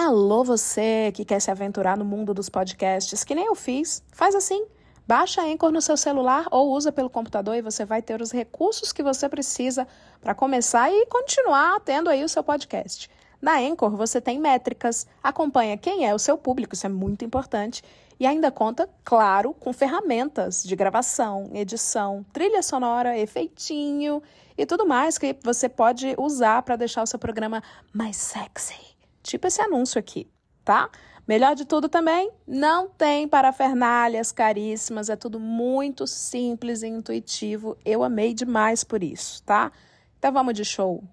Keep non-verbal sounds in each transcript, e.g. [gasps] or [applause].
Alô, você que quer se aventurar no mundo dos podcasts, que nem eu fiz. Faz assim. Baixa a Anchor no seu celular ou usa pelo computador e você vai ter os recursos que você precisa para começar e continuar tendo aí o seu podcast. Na Anchor você tem métricas, acompanha quem é o seu público, isso é muito importante, e ainda conta, claro, com ferramentas de gravação, edição, trilha sonora, efeitinho e tudo mais que você pode usar para deixar o seu programa mais sexy. Tipo esse anúncio aqui, tá? Melhor de tudo também, não tem parafernálias caríssimas, é tudo muito simples e intuitivo. Eu amei demais por isso, tá? Então vamos de show.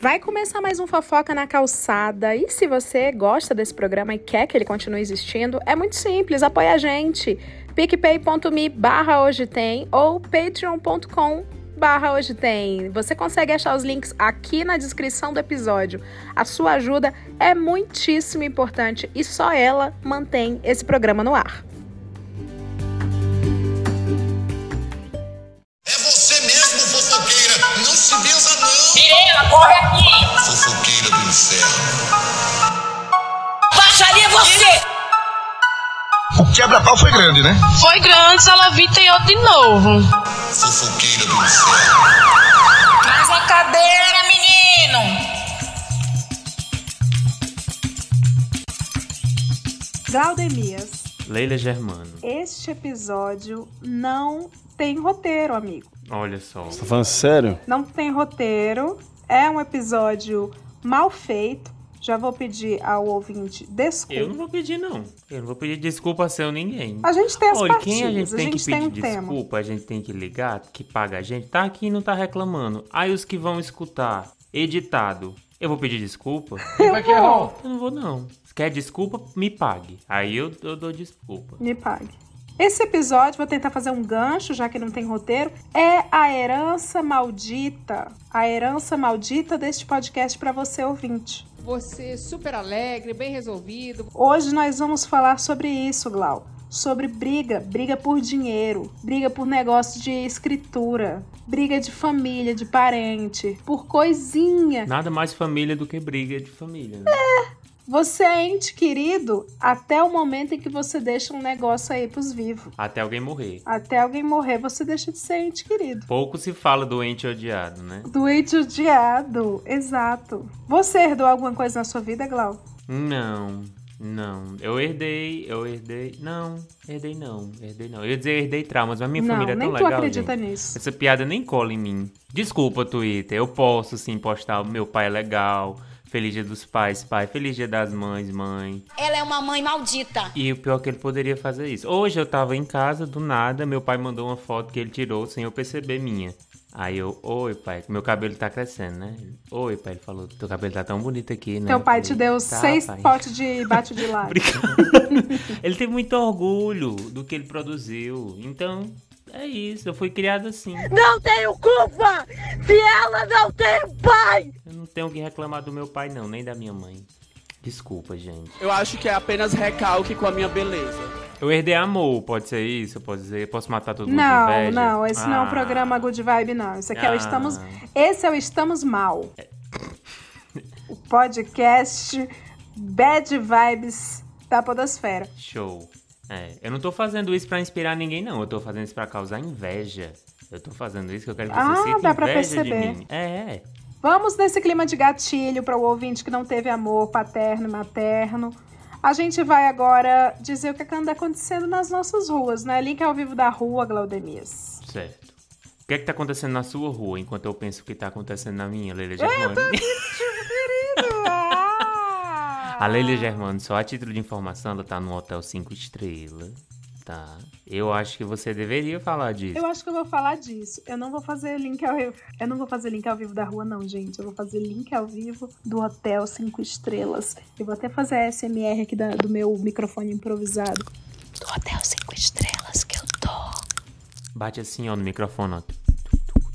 Vai começar mais um Fofoca na Calçada. E se você gosta desse programa e quer que ele continue existindo, é muito simples, apoia a gente. picpay.me barra hoje tem ou patreon.com barra hoje tem. Você consegue achar os links aqui na descrição do episódio. A sua ajuda é muitíssimo importante e só ela mantém esse programa no ar. É você mesmo, fofoqueira! Não se benza, não! Sirena, corre aqui! Fofoqueira do inferno! Baixaria você! O [laughs] quebra-pau foi grande, né? Foi grande, Salavita e outro de novo. Fofoqueira do inferno! Mais uma cadeira, menino! Glaudemias, Leila Germano. este episódio não tem roteiro, amigo. Olha só. Tá falando sério? Não tem roteiro, é um episódio mal feito. Já vou pedir ao ouvinte desculpa. Eu não vou pedir, não. Eu não vou pedir desculpa a seu ninguém. A gente tem as Olha, partidas, quem a gente tem que tem pedir um tema. desculpa, a gente tem que ligar, que paga a gente, tá aqui e não tá reclamando. Aí os que vão escutar, editado, eu vou pedir desculpa? [laughs] Eu não vou, não. Se quer desculpa, me pague. Aí eu, eu dou desculpa. Me pague. Esse episódio, vou tentar fazer um gancho, já que não tem roteiro, é a herança maldita. A herança maldita deste podcast para você ouvinte. Você super alegre, bem resolvido. Hoje nós vamos falar sobre isso, Glau. Sobre briga, briga por dinheiro, briga por negócio de escritura, briga de família, de parente, por coisinha. Nada mais família do que briga de família, né? Você é ente querido até o momento em que você deixa um negócio aí pros vivos. Até alguém morrer. Até alguém morrer, você deixa de ser ente querido. Pouco se fala doente odiado, né? Doente odiado, exato. Você herdou alguma coisa na sua vida, Glau? Não, não. Eu herdei, eu herdei. Não, herdei não, herdei não. Eu ia dizer herdei traumas, mas minha não, família é nem tão tu legal. acredita gente. nisso. Essa piada nem cola em mim. Desculpa, Twitter. Eu posso sim postar. Meu pai é legal. Feliz dia dos pais, pai. Feliz dia das mães, mãe. Ela é uma mãe maldita. E o pior é que ele poderia fazer isso. Hoje eu tava em casa, do nada, meu pai mandou uma foto que ele tirou sem eu perceber minha. Aí eu, oi pai, meu cabelo tá crescendo, né? Oi pai, ele falou, teu cabelo tá tão bonito aqui, né? Teu Eu pai falei, te deu "Tá, seis pai." potes de bate de. [laughs] Obrigado. [laughs] ele tem muito orgulho do que ele produziu. Então, é isso. Eu fui criado assim. Não tenho culpa! Se ela não tem pai! Eu não tenho o que reclamar do meu pai, não, nem da minha mãe. Desculpa, gente. Eu acho que é apenas recalque com a minha beleza. Eu herdei amor, pode ser isso? Eu posso dizer, posso matar todo mundo Não, inveja? não, esse não é um Ah. programa Good Vibe, não. Esse aqui é o Ah. Estamos. Esse é o Estamos Mal. O podcast Bad Vibes da Podosfera. Show. É, eu não tô fazendo isso pra inspirar ninguém, não. Eu tô fazendo isso pra causar inveja. Eu tô fazendo isso que eu quero que Ah, você sinta dá pra perceber. É, é. Vamos nesse clima de gatilho para o ouvinte que não teve amor paterno e materno. A gente vai agora dizer o que anda acontecendo nas nossas ruas, né? Link ao vivo da rua, Glaudemias. Certo. O que é que tá acontecendo na sua rua enquanto eu penso o que tá acontecendo na minha, Leila Germano? Ah! A Leila Germano, só a título de informação, ela tá no Hotel 5 Estrelas, tá? Eu acho que você deveria falar disso. Eu acho que eu vou falar disso. Eu não vou fazer link ao vivo. Eu não vou fazer link ao vivo da rua, não, gente. Eu vou fazer link ao vivo do Hotel 5 Estrelas. Eu vou até fazer a SMR aqui da- do meu microfone improvisado. Do Hotel 5 Estrelas que eu tô. Bate assim, ó, no microfone, ó.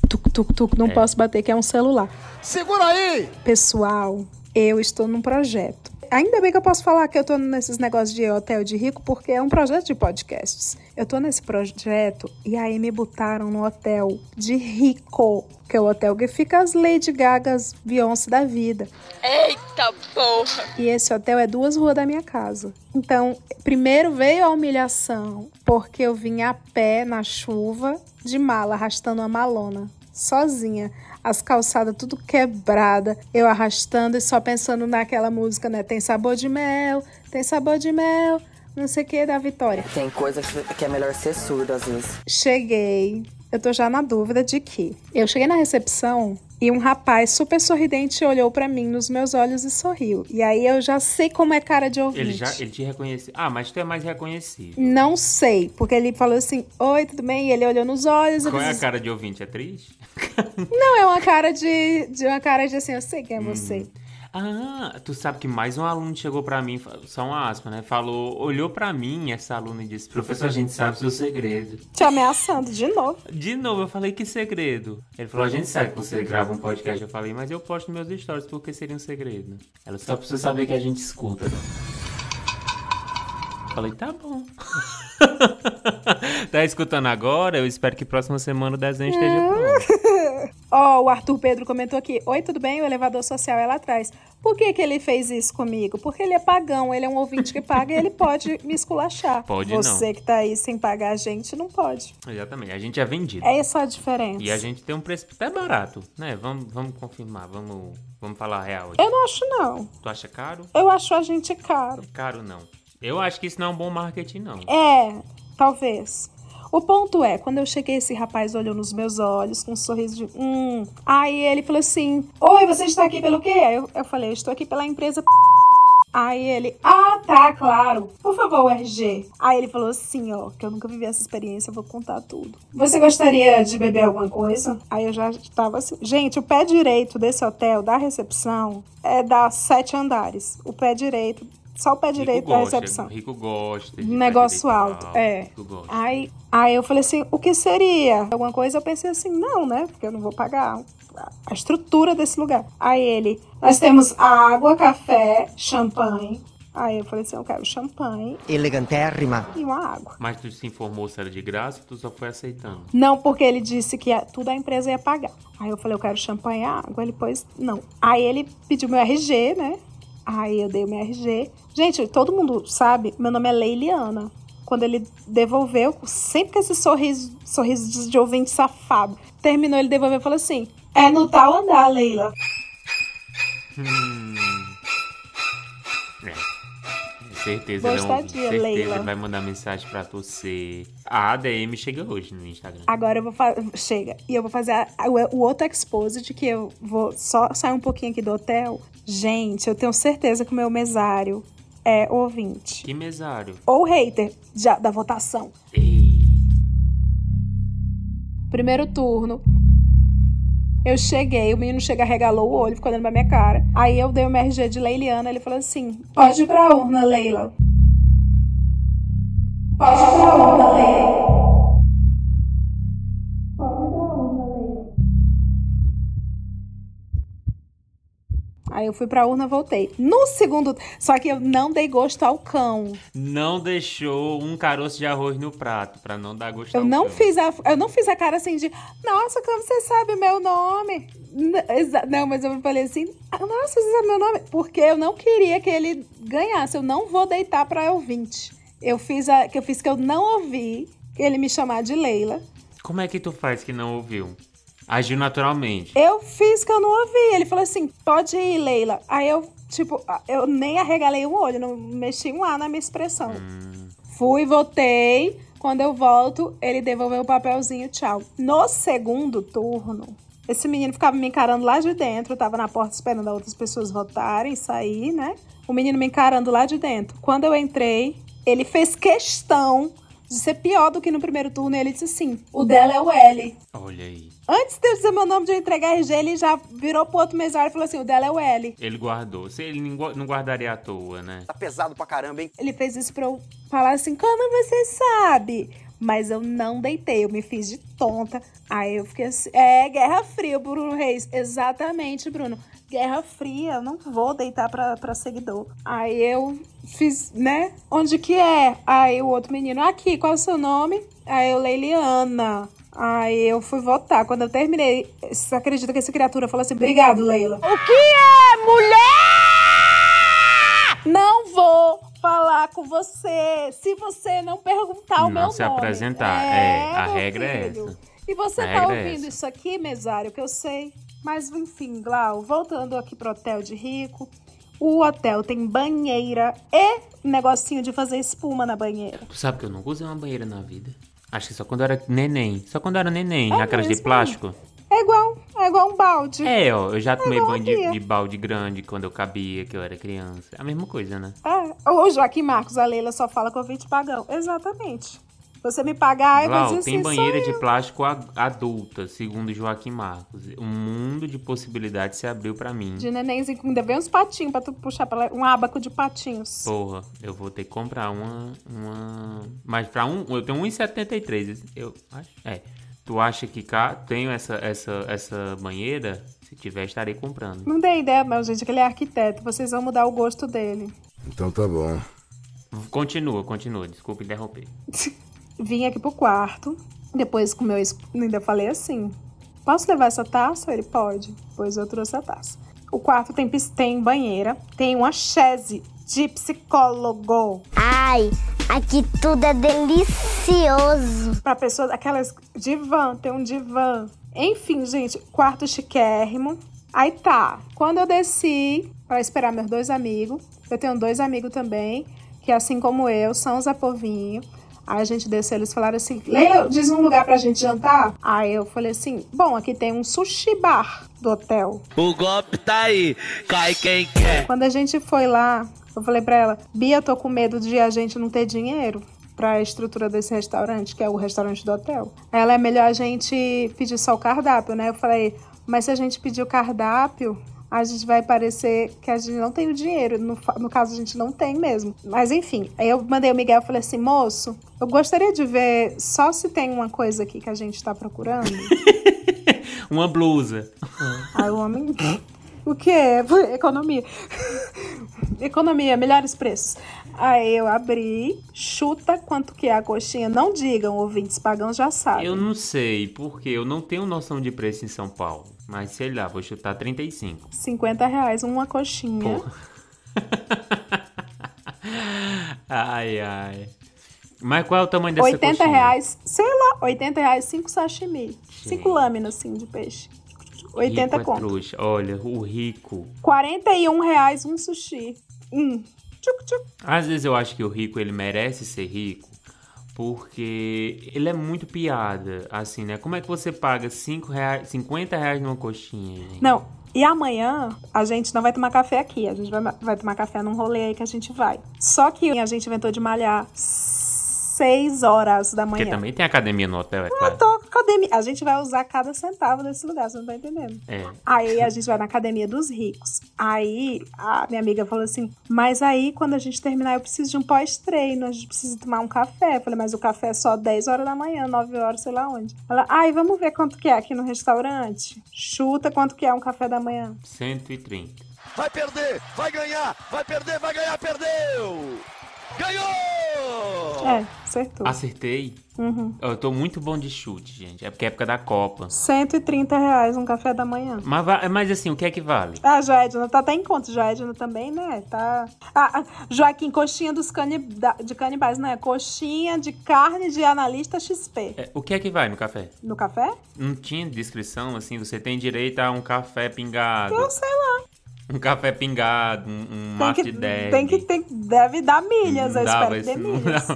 Tuc, tuc, tuc. Não É. posso bater, que é um celular. Segura aí! Pessoal, eu estou num projeto. Ainda bem que eu posso falar que eu tô nesses negócios de hotel de rico, porque é um projeto de podcasts. Eu tô nesse projeto e aí me botaram no hotel de rico, que é o hotel que fica as Lady Gagas, Beyoncé da vida. Eita porra! E esse hotel é duas ruas da minha casa. Então, primeiro veio a humilhação, porque eu vim a pé na chuva, de mala, arrastando uma malona, sozinha. As calçadas tudo quebrada, eu arrastando e só pensando naquela música, né? Tem sabor de mel, tem sabor de mel, não sei o que da Vitória. Tem coisa que é melhor ser surdo às vezes. Cheguei, eu tô já na dúvida de que eu cheguei na recepção e um rapaz super sorridente olhou pra mim nos meus olhos e sorriu. E aí eu já sei como é cara de ouvinte. Ele já ele te reconheceu. Ah, mas tu é mais reconhecido. Não sei, porque ele falou assim: Oi, tudo bem? E ele olhou nos olhos. Qual é a cara de ouvinte? É triste? Não, é uma cara de, de uma cara de assim, eu sei quem é você. Ah, tu sabe que mais um aluno chegou pra mim, só uma aspa, né? Falou, olhou pra mim essa aluna e disse: Professor, a gente sabe o seu segredo. Te ameaçando de novo. De novo, eu falei, que segredo? Ele falou, a gente sabe que você grava um podcast. Eu falei, mas eu posto meus stories, porque seria um segredo? Ela só precisa saber que a gente escuta. Falei, tá bom. [laughs] [laughs] tá escutando agora? Eu espero que próxima semana o desenho esteja pronto. [laughs] Ó, o Arthur Pedro comentou aqui: Oi, tudo bem? O elevador social é lá atrás. Por que, que ele fez isso comigo? Porque ele é pagão, ele é um ouvinte que paga e ele pode me esculachar. [laughs] Pode não. Você que tá aí sem pagar a gente, não pode. Exatamente, a gente é vendido. É essa a diferença. E a gente tem um preço até barato, né? Vamos, vamos confirmar, vamos, vamos falar a real. Eu não acho, não. Tu acha caro? Eu acho a gente caro. Caro não. Eu acho que isso não é um bom marketing, não. É, talvez. O ponto é, quando eu cheguei, esse rapaz olhou nos meus olhos com um sorriso de hum. Aí ele falou assim: Oi, você está aqui pelo quê? Aí eu, eu falei: Eu estou aqui pela empresa. Aí ele, ah, tá, claro. Por favor, RG. Aí ele falou assim, ó, que eu nunca vivi essa experiência, eu vou contar tudo. Você gostaria de beber alguma coisa? Aí eu já tava assim. Gente, o pé direito desse hotel, da recepção, é da sete andares. O pé direito, só o pé direito da recepção. Rico gosta. de Negócio pé direito alto, é. Rico gosta. Aí, aí eu falei assim, o que seria? Alguma coisa? Eu pensei assim, não, né? Porque eu não vou pagar a estrutura desse lugar. Aí ele, nós temos água, café, champanhe. Aí eu falei assim, eu quero champanhe Elegantérrima. e uma água. Mas tu se informou se era de graça ou tu só foi aceitando? Não, porque ele disse que tudo a empresa ia pagar. Aí eu falei, eu quero champanhe e água. Ele pôs, não. Aí ele pediu meu RG, né? Aí eu dei o meu RG. Gente, todo mundo sabe, meu nome é Leiliana. Quando ele devolveu, sempre com esse sorriso, sorriso de- ouvinte safado. Terminou, ele devolveu e falou assim: É no tal andar, Leila. Certeza, Boa ele é um- estadia, certeza Leila. ele vai mandar mensagem pra você. A ADM chega hoje no Instagram. Agora eu vou fazer. Chega. E eu vou fazer a- a- o outro exposit que eu vou só sair um pouquinho aqui do hotel. Gente, eu tenho certeza que o meu mesário é ouvinte. Que mesário. Ou hater já, da votação. Ei, Primeiro turno. Eu cheguei, o menino chega, regalou o olho, ficou olhando pra minha cara. Aí eu dei o MRG de Leiliana, ele falou assim: Pode ir pra urna, Leila. Pode ir pra urna, Leila. Aí eu fui pra urna, voltei. No segundo. Só que eu não dei gosto ao cão. não deixou um caroço de arroz no prato pra não dar gosto Eu ao não cão. fiz a, eu não fiz a cara assim de, nossa, como você sabe meu nome? Não, mas eu falei assim, "Ah, nossa, você sabe meu nome? Porque eu não queria que ele ganhasse. Eu não vou deitar pra ouvinte. Eu fiz a, que eu fiz que eu não ouvi ele me chamar de Leila. Como é que tu faz que não ouviu? Agiu naturalmente. Eu fiz que eu não ouvi. Ele falou assim, pode ir, Leila. Aí eu, tipo, eu nem arregalei um olho, não mexi um A na minha expressão. Fui, voltei. Quando eu volto, ele devolveu o papelzinho, tchau. No segundo turno, esse menino ficava me encarando lá de dentro. Eu tava na porta esperando outras pessoas votarem, sair, né? O menino me encarando lá de dentro. Quando eu entrei, ele fez questão de ser pior do que no primeiro turno. E ele disse assim: o dela é o L. Olha aí. Antes de eu dizer meu nome de eu entregar RG, ele já virou pro outro mesário e falou assim: o dela é o L. Ele guardou. Se ele não gua- não guardaria à toa, né? Tá pesado pra caramba, hein? Ele fez isso pra eu falar assim: como você sabe? Mas eu não deitei, eu me fiz de tonta. Aí eu fiquei assim. É, Guerra Fria, Bruno Reis. Exatamente, Bruno. Guerra Fria, eu não vou deitar pra, pra seguidor. Aí eu fiz, né? Onde que é? Aí o outro menino, aqui, qual é o seu nome? Aí eu, Leiliana. Aí eu fui votar. Quando eu terminei, você acredita que essa criatura falou assim: Obrigado, Leila. O que é mulher? Não vou falar com você se você não perguntar o meu Não nome. se apresentar. É, a meu regra é filho. essa. E você A tá é ouvindo essa. isso aqui, mesário, que eu sei. Mas enfim, Glau, voltando aqui pro hotel de rico. O hotel tem banheira e negocinho de fazer espuma na banheira. Tu sabe que eu nunca usei uma banheira na vida? Acho que só quando era neném. Só quando era neném. É aquelas de mesmo? plástico. É igual, é igual um balde. É, ó, eu já tomei igual banho de, de balde grande quando eu cabia, que eu era criança. É a mesma coisa, né? É. O Joaquim Marcos, a Leila só fala com o te pagão. Exatamente. Você me pagar, eu vou dizer tem assim, banheira de plástico a- adulta, segundo Joaquim Marcos. Um mundo de possibilidades se abriu pra mim. De nenenzinho, ainda vem uns patinhos pra tu puxar pra lá. Um abaco de patinhos. Porra, eu vou ter que comprar uma. uma... Mas pra um. Eu tenho 1,73. Eu acho. É. Tu acha que cá tenho essa, essa, essa banheira? Se tiver, estarei comprando. Não dei ideia, meu gente, que ele é arquiteto. Vocês vão mudar o gosto dele. Então tá bom. Continua, continua. Desculpa interromper. [laughs] Vim aqui pro quarto. Depois com o meu esp... ainda falei assim: Posso levar essa taça? Ele pode. Pois eu trouxe a taça. O quarto tem, tem banheira, tem uma chaise de psicólogo. Ai, aqui tudo é delicioso. Pra pessoas, aquelas divã, tem um divã. Enfim, gente, quarto chiquérrimo. Aí tá, quando eu desci pra esperar meus dois amigos, eu tenho dois amigos também, que assim como eu, são Zé Povinho. Aí a gente desceu, eles falaram assim, Leila, diz um lugar pra gente jantar. Aí eu falei assim, bom, aqui tem um sushi bar do hotel. O golpe tá aí, cai quem quer. Quando a gente foi lá, eu falei pra ela, Bia, tô com medo de a gente não ter dinheiro pra estrutura desse restaurante, que é o restaurante do hotel. Ela é melhor a gente pedir só o cardápio, né? Eu falei, mas se a gente pedir o cardápio, a gente vai parecer que a gente não tem o dinheiro. No, no caso, a gente não tem mesmo. Mas enfim, aí eu mandei o Miguel e falei assim, moço, eu gostaria de ver só se tem uma coisa aqui que a gente tá procurando. [laughs] Uma blusa. Aí o homem. O que é? Economia. [laughs] Economia, melhores preços. Aí eu abri, chuta quanto que é a coxinha. Não digam, ouvintes pagãos já sabem. Eu não sei, porque eu não tenho noção de preço em São Paulo. Mas sei lá, vou chutar 35. 50 reais uma coxinha. Porra. [laughs] ai, ai. Mas qual é o tamanho dessa 80 coxinha? reais, sei lá, 80 reais, 5 sashimi. 5 lâminas, assim, de peixe. 80 rico é conto. trouxa. Olha, o rico. 41 reais um sushi. Hum. Tchuc, tchuc. Às vezes eu acho que o rico ele merece ser rico porque ele é muito piada, assim, né? Como é que você paga 5 reais, 50 reais numa coxinha, gente? Não, e amanhã a gente não vai tomar café aqui. A gente vai, vai tomar café num rolê aí que a gente vai. Só que a gente inventou de malhar 6 horas da Porque manhã. também tem academia no hotel, é Eu claro. tô com academia. A gente vai usar cada centavo desse lugar, você não tá entendendo. É. Aí a gente vai na academia dos ricos. Aí a minha amiga falou assim: Mas aí quando a gente terminar, eu preciso de um pós-treino, a gente precisa tomar um café. Eu falei: Mas o café é só 10 horas da manhã, 9 horas, sei lá onde. Ela, ai, vamos ver quanto que é aqui no restaurante? Chuta quanto que é um café da manhã. 130. Vai perder, vai ganhar, vai perder, vai ganhar, perdeu! Ganhou! É, acertou. Acertei. Uhum. Eu tô muito bom de chute, gente. É porque é época da Copa. 130 reais um café da manhã. Mas, mas assim, o que é que vale? Ah, Joedna, tá até em conta. Joedna também, né? Tá. Ah, ah, Joaquim, coxinha dos cani... de canibais, né? Coxinha de carne de analista XP. É, o que é que vai no café? No café? Não tinha descrição, assim, você tem direito a um café pingado. Eu sei lá. Um café pingado, um, um Tem mate que, de 10. tem que tem, deve dar milhas, eu Dava espero que dê milhas.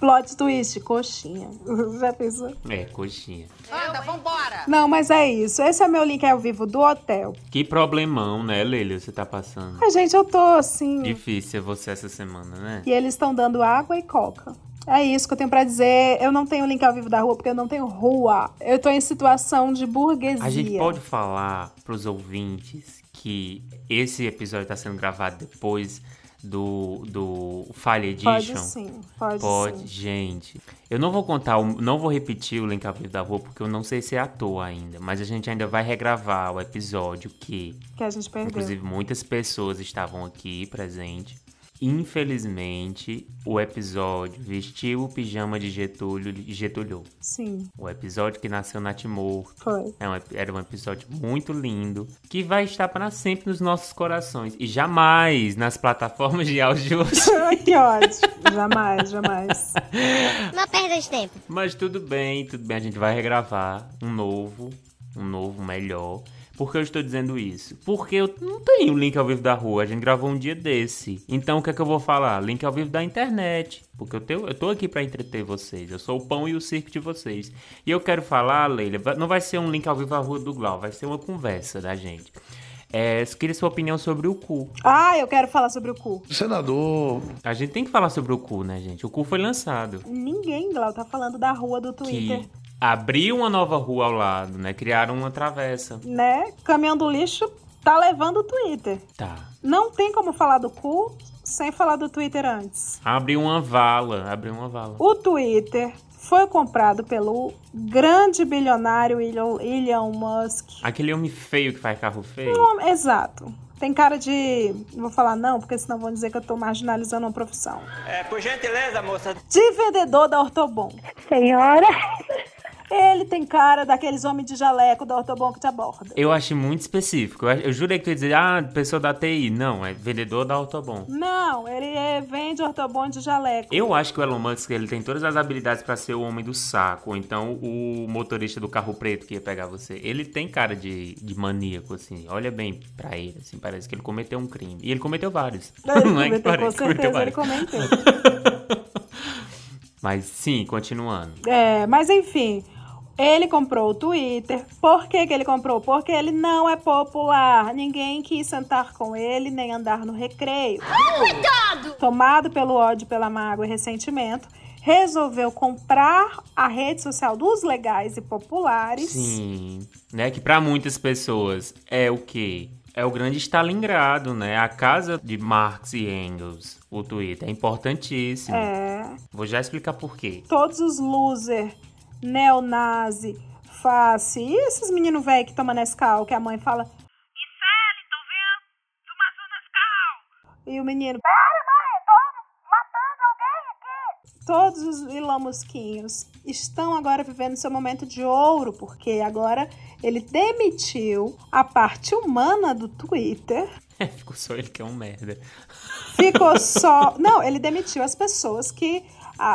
Plot twist, coxinha. [laughs] Já pensou? É, coxinha. Anda, vambora! Não, mas é isso. Esse é meu link ao vivo do hotel. Que problemão, né, Leila, você tá passando. Ai, gente, eu tô assim. Difícil ser você essa semana, né? E eles estão dando água e coca. É isso que eu tenho pra dizer. Eu não tenho link ao vivo da rua porque eu não tenho rua. Eu tô em situação de burguesia. A gente pode falar pros ouvintes que esse episódio tá sendo gravado depois do, do File Pode Edition? sim, pode, Pode, sim. gente. Eu não vou contar, não vou repetir o link ao vivo da rua, porque eu não sei se é à toa ainda. Mas a gente ainda vai regravar o episódio que, Que a gente perdeu. inclusive, muitas pessoas estavam aqui presentes. Infelizmente, o episódio vestiu o pijama de Getúlio e Getúlio. Sim, O episódio que nasceu na Timor. foi. É um era um episódio muito lindo que vai estar para sempre nos nossos corações e jamais nas plataformas de áudio. [laughs] que ódio. Jamais, jamais. [laughs] Não perda de tempo. Mas tudo bem, tudo bem, a gente vai regravar um novo, um novo melhor. Por que eu estou dizendo isso? Porque eu não tenho link ao vivo da rua, a gente gravou um dia desse. Então o que é que eu vou falar? Link ao vivo da internet. Porque eu, tenho, eu tô aqui para entreter vocês. Eu sou o pão e o circo de vocês. E eu quero falar, Leila, não vai ser um link ao vivo à rua do Glau, vai ser uma conversa da gente. É, queria sua opinião sobre o cu. Ah, eu quero falar sobre o cu. Senador. A gente tem que falar sobre o cu, né, gente? O cu foi lançado. Ninguém, Glau, tá falando da rua do Twitter. Que abriu uma nova rua ao lado, né? Criaram uma travessa. Né? Caminhão do lixo tá levando o Twitter. Tá. Não tem como falar do cu sem falar do Twitter antes. Abriu uma vala, abriu uma vala. O Twitter foi comprado pelo grande bilionário Elon, Elon Musk. Aquele homem feio que faz carro feio. Um- Exato. Tem cara de. Não vou falar não, porque senão vão dizer que eu tô marginalizando uma profissão. É, por gentileza, moça. De vendedor da Ortobon. Senhora. Ele tem cara daqueles homens de jaleco da Ortobon que te aborda. Eu achei muito específico. Eu, eu jurei que tu ia dizer, ah, pessoa da TI. Não, é vendedor da Autobom. Não, ele é- vende Ortobon de jaleco. Eu acho que o Elon Musk ele tem todas as habilidades pra ser o homem do saco, ou então o motorista do carro preto que ia pegar você. Ele tem cara de, de maníaco, assim. Olha bem pra ele, assim, parece que ele cometeu um crime. E ele cometeu vários. Ele [laughs] Não é que cometeu, com parece que cometeu certeza ele comentou. [laughs] Mas sim, continuando. É, mas enfim, ele comprou o Twitter. Por que, que ele comprou? Porque ele não é popular. Ninguém quis sentar com ele nem andar no recreio. Cuidado! Tomado pelo ódio, pela mágoa e ressentimento, resolveu comprar a rede social dos legais e populares. Sim, né? Que pra muitas pessoas é o quê? É o grande Stalingrado, né? A casa de Marx e Engels, o Twitter. É importantíssimo. É, Vou já explicar por quê. todos os loser, neonazi, face, e esses meninos velhos que tomam Nescau, que a mãe fala. Tô vendo? Tomar Nescau. E o menino. Pera, mãe, eu tô matando alguém aqui. Todos os ilamusquinhos estão agora vivendo seu momento de ouro, porque agora ele demitiu a parte humana do Twitter. [laughs] Ficou só ele que é um merda. Ficou [laughs] só. Não, ele demitiu as pessoas que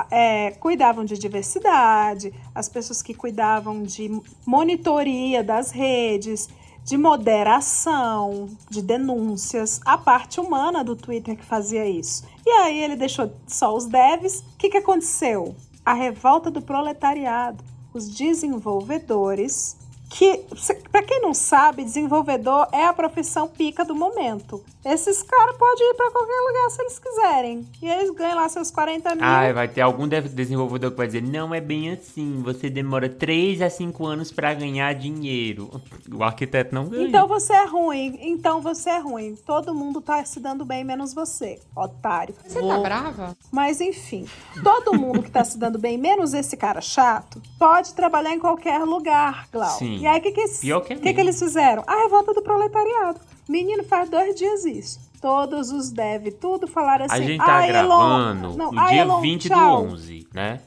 é, cuidavam de diversidade, as pessoas que cuidavam de monitoria das redes, de moderação, de denúncias, a parte humana do Twitter que fazia isso. E aí ele deixou só os devs. O que, que aconteceu? A revolta do proletariado. Os desenvolvedores que, para quem não sabe, desenvolvedor é a profissão pica do momento. Esses caras podem ir para qualquer lugar se eles quiserem. E eles ganham lá seus 40 mil. Ah, vai ter algum desenvolvedor que vai dizer: não é bem assim. Você demora 3 a 5 anos pra ganhar dinheiro. O arquiteto não ganha. Então você é ruim, então você é ruim. Todo mundo tá se dando bem, menos você, otário. Você tá brava? Mas enfim, todo mundo que tá se dando bem, menos esse cara chato, pode trabalhar em qualquer lugar, Glau. Sim. E aí o que, que, eles- Pior que é que, que eles fizeram? A revolta do proletariado. Menino, faz dois dias isso. Todos os dev, tudo falaram assim. a gente tá "Ah, Elon- gravando Não, no ah, dia Elon, 20 tchau." do 11, né?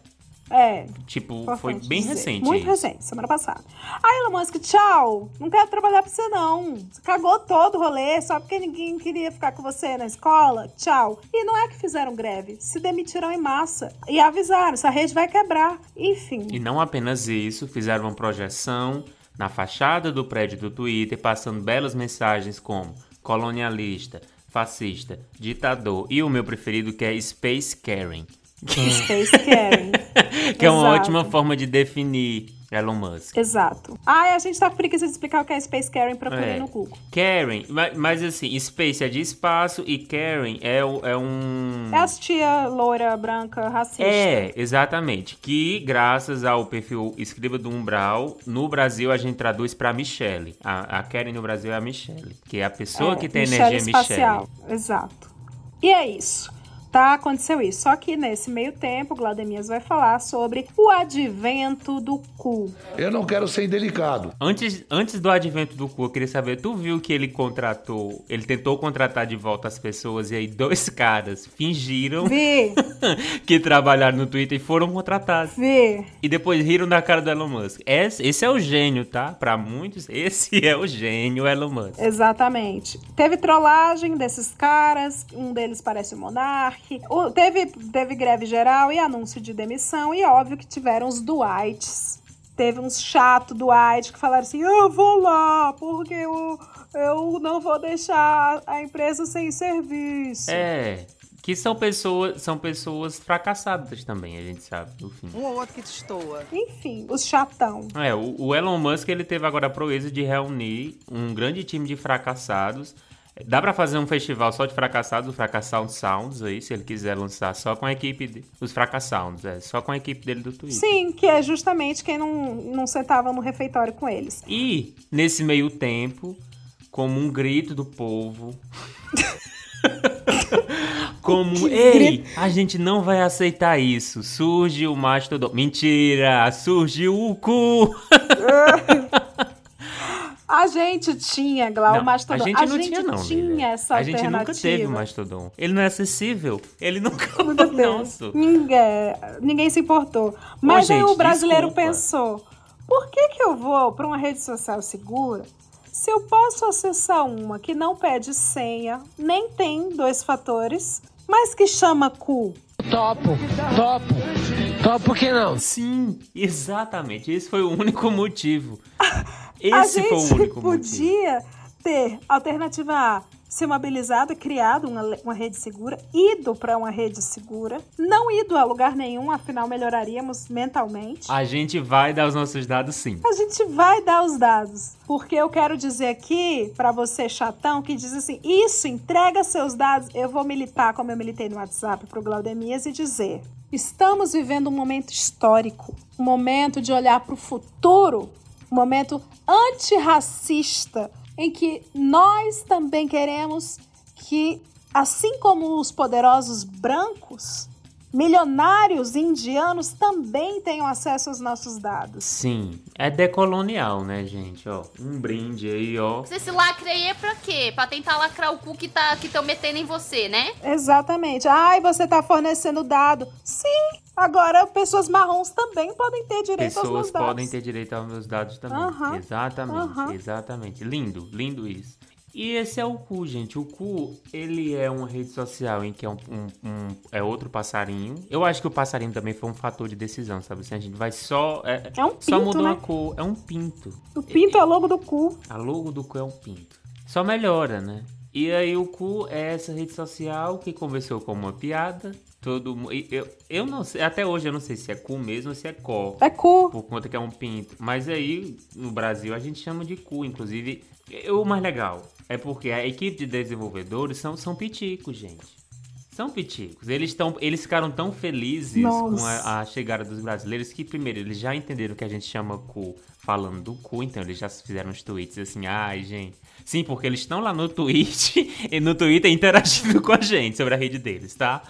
É, Tipo, foi bem dizer. recente Muito isso. recente, semana passada. Aí Elon Musk, tchau. Não quero trabalhar pra você, não. Você cagou todo o rolê só porque ninguém queria ficar com você na escola. Tchau. E não é que fizeram greve, se demitiram em massa. E avisaram, essa rede vai quebrar. Enfim. E não apenas isso, fizeram uma projeção na fachada do prédio do Twitter, passando belas mensagens como colonialista, fascista, ditador e o meu preferido que é Space Karen. [laughs] Space Karen. [laughs] que é uma Exato. ótima forma de definir Elon Musk. Exato. Ai, a gente tá com preguiça de explicar o que é Space Karen, procurei É. no Google. Karen, ma- mas, assim, Space é de espaço e Karen é, é um. É as tia loira, branca, racista. É, exatamente. Que graças ao perfil Escriba do Umbral, no Brasil a gente traduz pra Michelle. A, a Karen no Brasil é a Michelle, que é a pessoa É, que tem Michelle energia espacial. Michelle. Exato. E é isso. Tá, aconteceu isso. Só que nesse meio tempo, Glaudemias vai falar sobre o advento do cu. Eu não quero ser indelicado. Antes, antes do advento do cu, eu queria saber, tu viu que ele contratou, ele tentou contratar de volta as pessoas e aí dois [laughs] caras fingiram Vi, [laughs] que trabalharam no Twitter e foram contratados. vi. E depois riram da cara do Elon Musk. Esse, esse é o gênio, tá? Pra muitos, esse [laughs] é o gênio Elon Musk. Exatamente. Teve trollagem desses caras, um deles parece o Monark. O- teve, teve greve geral e anúncio de demissão, e óbvio que tiveram os Dwights. Teve uns chato Dwight que falaram assim: eu vou lá, porque eu, eu não vou deixar a empresa sem serviço. É, que são pessoas, são pessoas fracassadas também, a gente sabe, no fim. Um ou outro que destoa. Enfim, os chatão. É, o, o Elon Musk ele teve agora a proeza de reunir um grande time de fracassados. Dá pra fazer um festival só de fracassados, o Fracassound Sounds aí, se ele quiser lançar só com a equipe de, os Fracassounds, é, só com a equipe dele do Twitter. Sim, que é justamente quem não, não sentava no refeitório com eles. E nesse meio tempo, como um grito do povo, [laughs] como ei, a gente não vai aceitar isso. Surge o mastodon. Mentira, surgiu o cu. [laughs] A gente tinha, Glau, Não, o Mastodon. A gente não tinha, não. tinha essa A gente nunca teve o Mastodon. Ele não é acessível. Ele nunca Meu foi Deus. nosso. Ninguém, ninguém se importou. Mas aí gente, o brasileiro desculpa. pensou: por que, que eu vou para uma rede social segura se eu posso acessar uma que não pede senha, nem tem dois fatores, mas que chama cu? Topo, topo, topo, por que não? Sim, exatamente. Esse foi o único motivo. [laughs] a Esse gente foi o único motivo. podia ter alternativa A, ser mobilizado e criado uma, uma rede segura, ido para uma rede segura, não ido a lugar nenhum, afinal melhoraríamos mentalmente. A gente vai dar os nossos dados sim. A gente vai dar os dados. Porque eu quero dizer aqui, pra você chatão, que diz assim: isso, entrega seus dados. Eu vou militar, como eu militei no WhatsApp pro Glaudemias, e dizer: estamos vivendo um momento histórico, um momento de olhar pro futuro, um momento antirracista, em que nós também queremos que, assim como os poderosos brancos, milionários indianos também tenham acesso aos nossos dados. Sim, é decolonial, né, gente? Ó, um brinde aí, ó. Esse lacre aí é pra quê? Pra tentar lacrar o cu que tá que estão metendo em você, né? Exatamente. Ai, você está fornecendo dado. Sim. Agora, pessoas marrons também podem ter direito aos meus Pessoas dados. podem ter direito aos meus dados também. Aham, Exatamente, aham. exatamente. Lindo, lindo isso. E esse é o Cu, gente. O Cu, ele é uma rede social em que é um, um- um- é outro passarinho. Eu acho que o passarinho também foi um fator de decisão, sabe? Assim, a gente vai só... É, É um Só pinto, mudou né? a cor. É um pinto. O pinto é logo do cu. A logo do cu é um pinto. Só melhora, né? E aí o cu é essa rede social que começou como uma piada. Todo eu, eu não sei, até hoje eu não sei se é cu mesmo ou se é có. É cu. Por conta que é um pinto. Mas aí, no Brasil, a gente chama de cu. Inclusive, é o mais legal é porque a equipe de desenvolvedores são, são piticos, gente. São piticos. Eles, tão, eles ficaram tão felizes com Nossa. a, a chegada dos brasileiros que, primeiro, eles já entenderam que a gente chama cu falando do cu, então eles já fizeram uns tweets assim, ai, gente. Sim, porque eles estão lá no Twitch [laughs] e no Twitter interagindo com a gente sobre a rede deles, tá?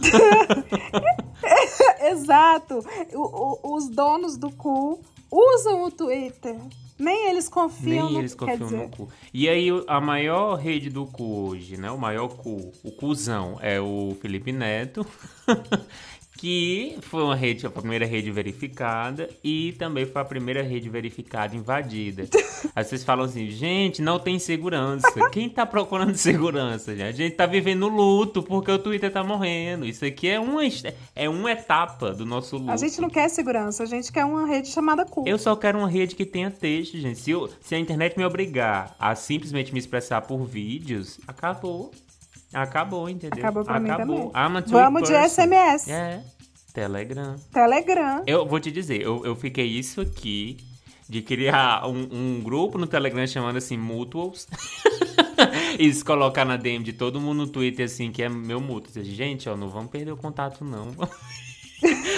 [laughs] Exato. O- o- os donos do cu usam o Twitter. Nem eles confiam Nem no eles confiam dizer, no cu. E aí, a maior rede do cu hoje, né? O maior cu, o cuzão, é o Felipe Neto. [laughs] que foi uma rede, a primeira rede verificada e também foi a primeira rede verificada invadida. [laughs] Aí vocês falam assim, gente, não tem segurança. Quem tá procurando [laughs] segurança, gente? A gente tá vivendo luto porque o Twitter tá morrendo. Isso aqui é uma, é uma etapa do nosso luto. A gente não quer segurança, a gente quer uma rede chamada cu. Eu só quero uma rede que tenha texto, gente. Se, eu- se a internet me obrigar a simplesmente me expressar por vídeos, acabou. Acabou, entendeu? Acabou pra mim também. Vamos de. SMS. É. Telegram. Telegram. Eu vou te dizer, eu, eu fiquei isso aqui de criar um, um grupo no Telegram chamando assim Mutuals. [laughs] e se colocar na DM de todo mundo no Twitter assim, que é meu mútuo. Gente, ó, não vamos perder o contato, não. [laughs]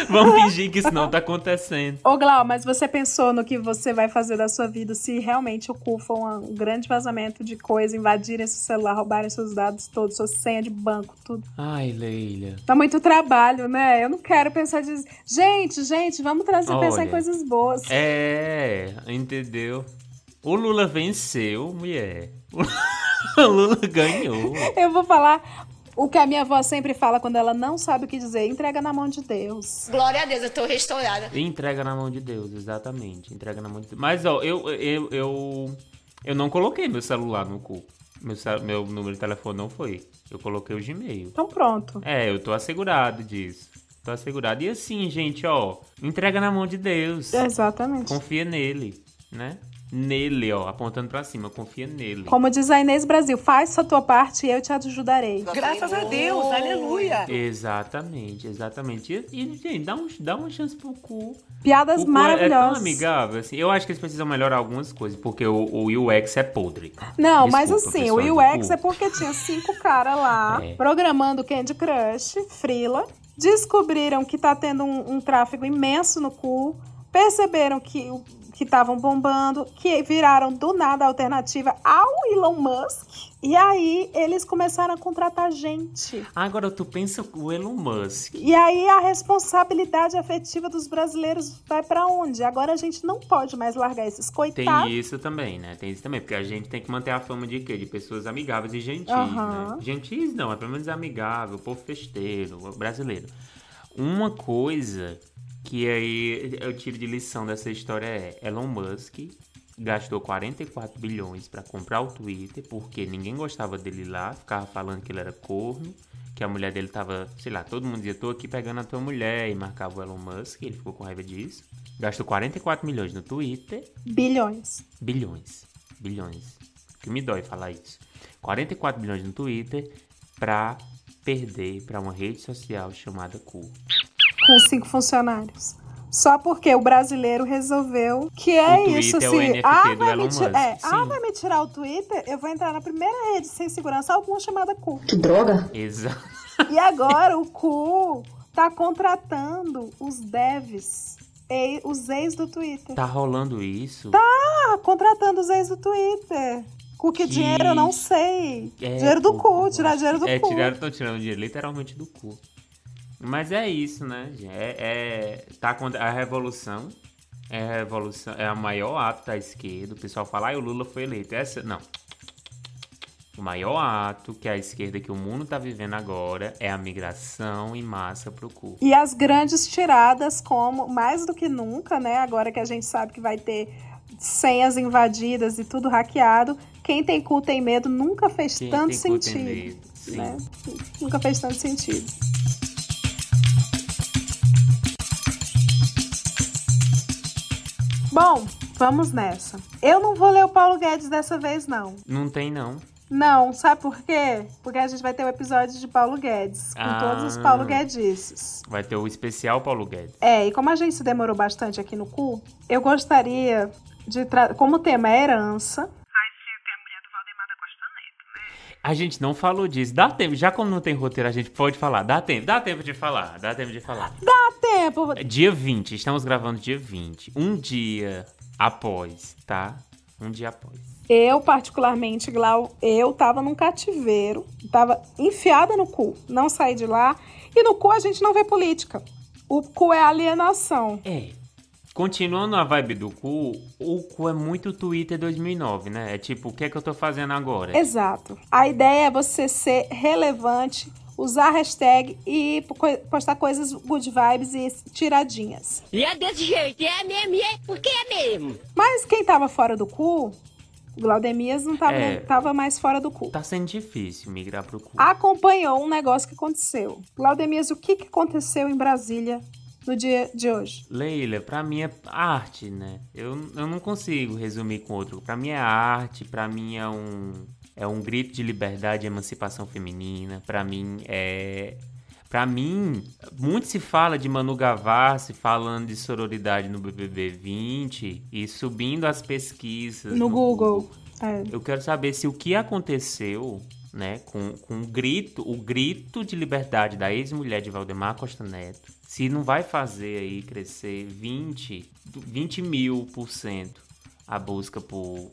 Vamos fingir que isso não tá acontecendo. Ô, Glau, mas você pensou no que você vai fazer da sua vida se realmente o cu for um grande vazamento de coisa, invadirem seu celular, roubarem seus dados todos, sua senha de banco, tudo. Ai, Leila. Dá muito trabalho, né? Eu não quero pensar de. Gente, gente, vamos trazer, pensar em Olha, coisas boas. É, entendeu? O Lula venceu, mulher. [laughs] O Lula ganhou. Eu vou falar o que a minha avó sempre fala quando ela não sabe o que dizer: entrega na mão de Deus. Glória a Deus, eu tô restaurada. Entrega na mão de Deus, exatamente. Entrega na mão de Deus. Mas, ó, eu, eu, eu, eu não coloquei meu celular no cu. Meu, meu número de telefone não foi. Eu coloquei o Gmail. Então pronto. É, eu tô assegurado disso. Tô assegurado. E assim, gente, ó, entrega na mão de Deus. Exatamente. Confia nele, né? Nele, ó, apontando pra cima, confia nele. Como diz a Inês Brasil, faz a tua parte e eu te ajudarei. Graças a Deus, aleluia. Exatamente, exatamente. E, e, gente, dá, um, dá uma chance pro cu. Piadas O cu é- É tão maravilhosas. amigável, assim. Eu acho que eles precisam melhorar algumas coisas, porque o, o UX é podre. Não, mas Desculpa, assim, o UX é porque tinha cinco caras lá [laughs] É. programando Candy Crush, Frila, descobriram que tá tendo um, um tráfego imenso no cu, perceberam que o- que estavam bombando, que viraram do nada a alternativa ao Elon Musk. E aí eles começaram a contratar gente. Agora, tu pensa o Elon Musk. E aí a responsabilidade afetiva dos brasileiros vai pra onde? Agora a gente não pode mais largar esses Tem coitados. isso também, né? Tem isso também, porque a gente tem que manter a fama de quê? De pessoas amigáveis e gentis, Aham. né? Gentis não, é pelo menos amigável, povo festeiro, brasileiro. Uma coisa que aí eu tiro de lição dessa história é Elon Musk gastou 44 bilhões pra comprar o Twitter porque ninguém gostava dele lá, ficava falando que ele era corno, que a mulher dele tava, sei lá, todo mundo dizia, tô aqui pegando a tua mulher e marcava o Elon Musk, ele ficou com raiva disso. Gastou 44 milhões no Twitter Bilhões. bilhões. Bilhões. Que me dói falar isso. 44 bilhões no Twitter pra perder pra uma rede social chamada Cu. Com cinco funcionários. Só porque o brasileiro resolveu que é O isso, é o assim. NFT ah, do vai Elon me ti- Musk, é, ah, vai me tirar o Twitter? Eu vou entrar na primeira rede sem segurança alguma chamada Cu. Exato. E agora o Cu tá contratando os devs, e- os ex do Twitter. Tá rolando isso? Tá contratando os ex do Twitter. Com que, Que dinheiro eu não sei. É, dinheiro do cu, tirar dinheiro do é, cu. tiraram, estão tirando dinheiro literalmente do cu. Mas é isso, né? gente? É, é, tá a revolução. É a revolução, é a maior ato da esquerda. O pessoal fala, ah, o Lula foi eleito. Essa, não. O maior ato que a esquerda, que o mundo tá vivendo agora, é a migração em massa pro cu. E as grandes tiradas, como mais do que nunca, né? Agora que a gente sabe que vai ter senhas invadidas e tudo hackeado, quem tem cu tem medo nunca fez Quem tanto tem cu tem sentido. medo, sim. né? Nunca fez tanto sentido. Bom, vamos nessa. Eu não vou ler o Paulo Guedes dessa vez, não. Não tem, não. Não, sabe por quê? Porque a gente vai ter o episódio de Paulo Guedes, com Ah. todos os Paulo Guedices. Vai ter o especial Paulo Guedes. É, e como a gente se demorou bastante aqui no cu, eu gostaria de. Como o tema é herança. A gente não falou disso. Dá tempo. Já como não tem roteiro, a gente pode falar. Dá tempo. Dá tempo de falar. Dá tempo de falar. Dá tempo! Dia 20. Estamos gravando dia 20. Um dia após, tá? Um dia após. Eu, particularmente, Glau, eu tava num cativeiro, tava enfiada no cu, não saí de lá. E no cu a gente não vê política. O cu é alienação. É. Continuando a vibe do cu, o cu é muito Twitter 2009, né? É tipo, o que é que eu tô fazendo agora? Exato. A ideia é você ser relevante, usar hashtag e po- postar coisas good vibes e tiradinhas. E é desse jeito, é mesmo, é porque é mesmo. Mas quem tava fora do cu, o Glaudemias não tava, É. tava mais fora do cu. Tá sendo difícil migrar pro cu. Acompanhou um negócio que aconteceu. Glaudemias, o que, que aconteceu em Brasília no dia de hoje? Leila, pra mim é arte, né? Eu, eu não consigo resumir com outro. Pra mim é arte, pra mim é um é um grito de liberdade e emancipação feminina. Pra mim é Pra mim, muito se fala de Manu Gavassi falando de sororidade no BBB 20 e subindo as pesquisas No, Google. É. Eu quero saber se o que aconteceu né, com, com um grito, o grito de liberdade da ex-mulher de Valdemar Costa Neto, se não vai fazer aí crescer 20, 20 mil por cento a busca por,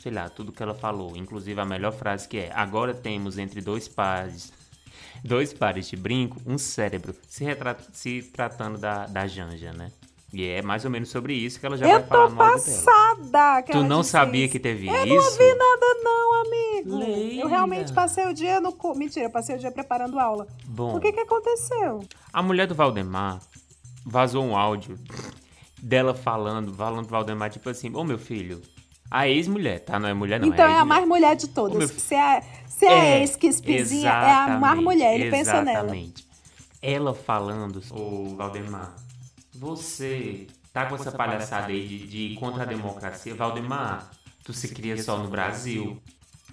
sei lá, tudo que ela falou, inclusive a melhor frase que é, agora temos entre dois pares, dois pares de brinco, um cérebro, se, se tratando da, da Janja, né? E é mais ou menos sobre isso que ela já eu vai falar no áudio dela. Eu tô passada. Tu não sabia isso. que teve eu isso? Eu não ouvi nada não, amigo. Eu realmente passei o dia no... Mentira, eu passei o dia preparando aula. Bom. O que que aconteceu? A mulher do Valdemar vazou um áudio dela falando, falando do Valdemar, tipo assim, ô oh, meu filho, a ex-mulher, tá? Não é mulher não, Então é, é a mais mulher de todas. Meu... Se é, se é, é ex-quispizinha, é a mais mulher, ele pensa nela. Exatamente. Ela falando, ô Valdemar, você tá com essa palhaçada aí de, de contra a democracia. Valdemar, tu se cria só no Brasil.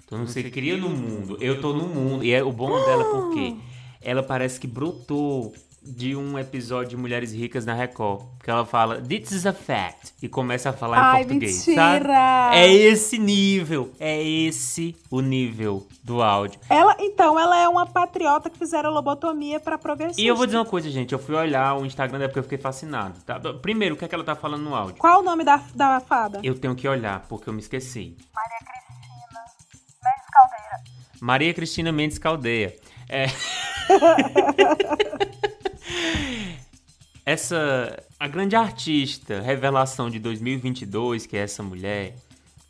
Tu não se cria no mundo. Eu tô no mundo. E é o bom dela porque ela parece que brotou de um episódio de Mulheres Ricas na Record. Que ela fala, this is a fact. E começa a falar Ai, em português. Mentira. Sabe? É esse nível. É esse o nível do áudio. Ela, então, ela é uma patriota que fizeram lobotomia pra progressista. E eu vou dizer uma coisa, gente. Eu fui olhar o Instagram dela porque eu fiquei fascinado. Tá? Primeiro, o que é que ela tá falando no áudio? Qual o nome da, da fada? Eu tenho que olhar, porque eu me esqueci. Maria Cristina Mendes Caldeira. Maria Cristina Mendes Caldeira. É. [laughs] essa a grande artista revelação de 2022 que é essa mulher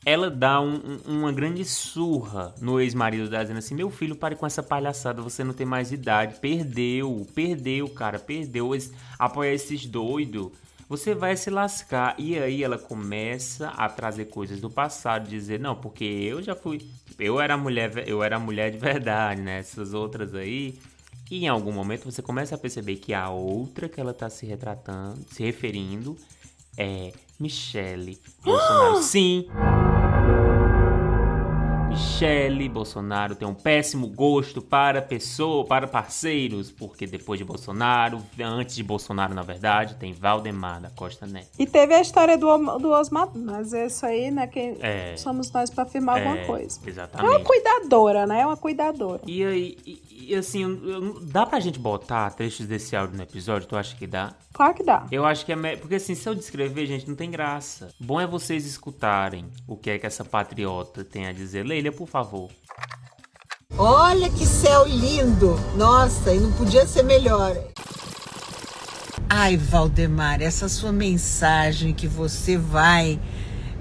ela dá um, um, uma grande surra no ex-marido dela, dizendo assim: Meu filho, pare com essa palhaçada, você não tem mais idade. Perdeu, perdeu, cara, perdeu. Apoia esses doidos. Você vai se lascar. E aí ela começa a trazer coisas do passado, dizer: Não, porque eu já fui. Eu era mulher, eu era mulher de verdade, né? Essas outras aí. E em algum momento você começa a perceber que a outra que ela tá se retratando, se referindo, é Michele Bolsonaro. [gasps] Sim! Michele Bolsonaro tem um péssimo gosto para pessoa, para parceiros, porque depois de Bolsonaro, antes de Bolsonaro, na verdade, tem Valdemar da Costa Neto. E teve a história do, do Osmar, mas isso aí, né, quem é, somos nós para afirmar é, alguma coisa. Exatamente. É uma cuidadora, né? É uma cuidadora. E aí, e, e assim, dá pra gente botar trechos desse áudio no episódio? Tu acha que dá? Claro que dá. Eu acho que é. Porque assim, se eu descrever, gente, não tem graça. Bom é vocês escutarem o que é que essa patriota tem a dizer. Leila, por favor. Olha que céu lindo! Nossa, e não podia ser melhor. Ai, Valdemar, essa sua mensagem que você vai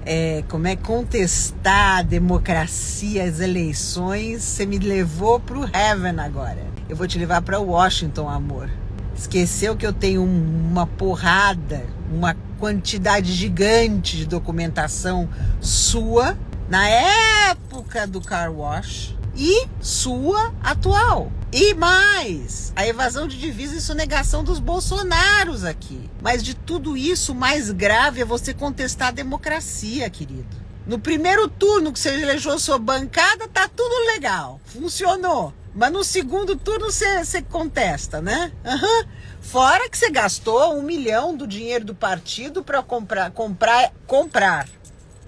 é, como é contestar a democracia, as eleições, você me levou pro heaven agora. Eu vou te levar para Washington, amor. Esqueceu que eu tenho uma porrada, uma quantidade gigante de documentação sua na época do car wash e sua atual. E mais, a evasão de divisas e sonegação dos bolsonaros aqui. Mas de tudo isso, o mais grave é você contestar a democracia, querido. No primeiro turno que você elegeu sua bancada, tá tudo legal, funcionou. Mas no segundo turno você contesta, né? Uhum. Fora que você gastou um milhão do dinheiro do partido para comprar, comprar, comprar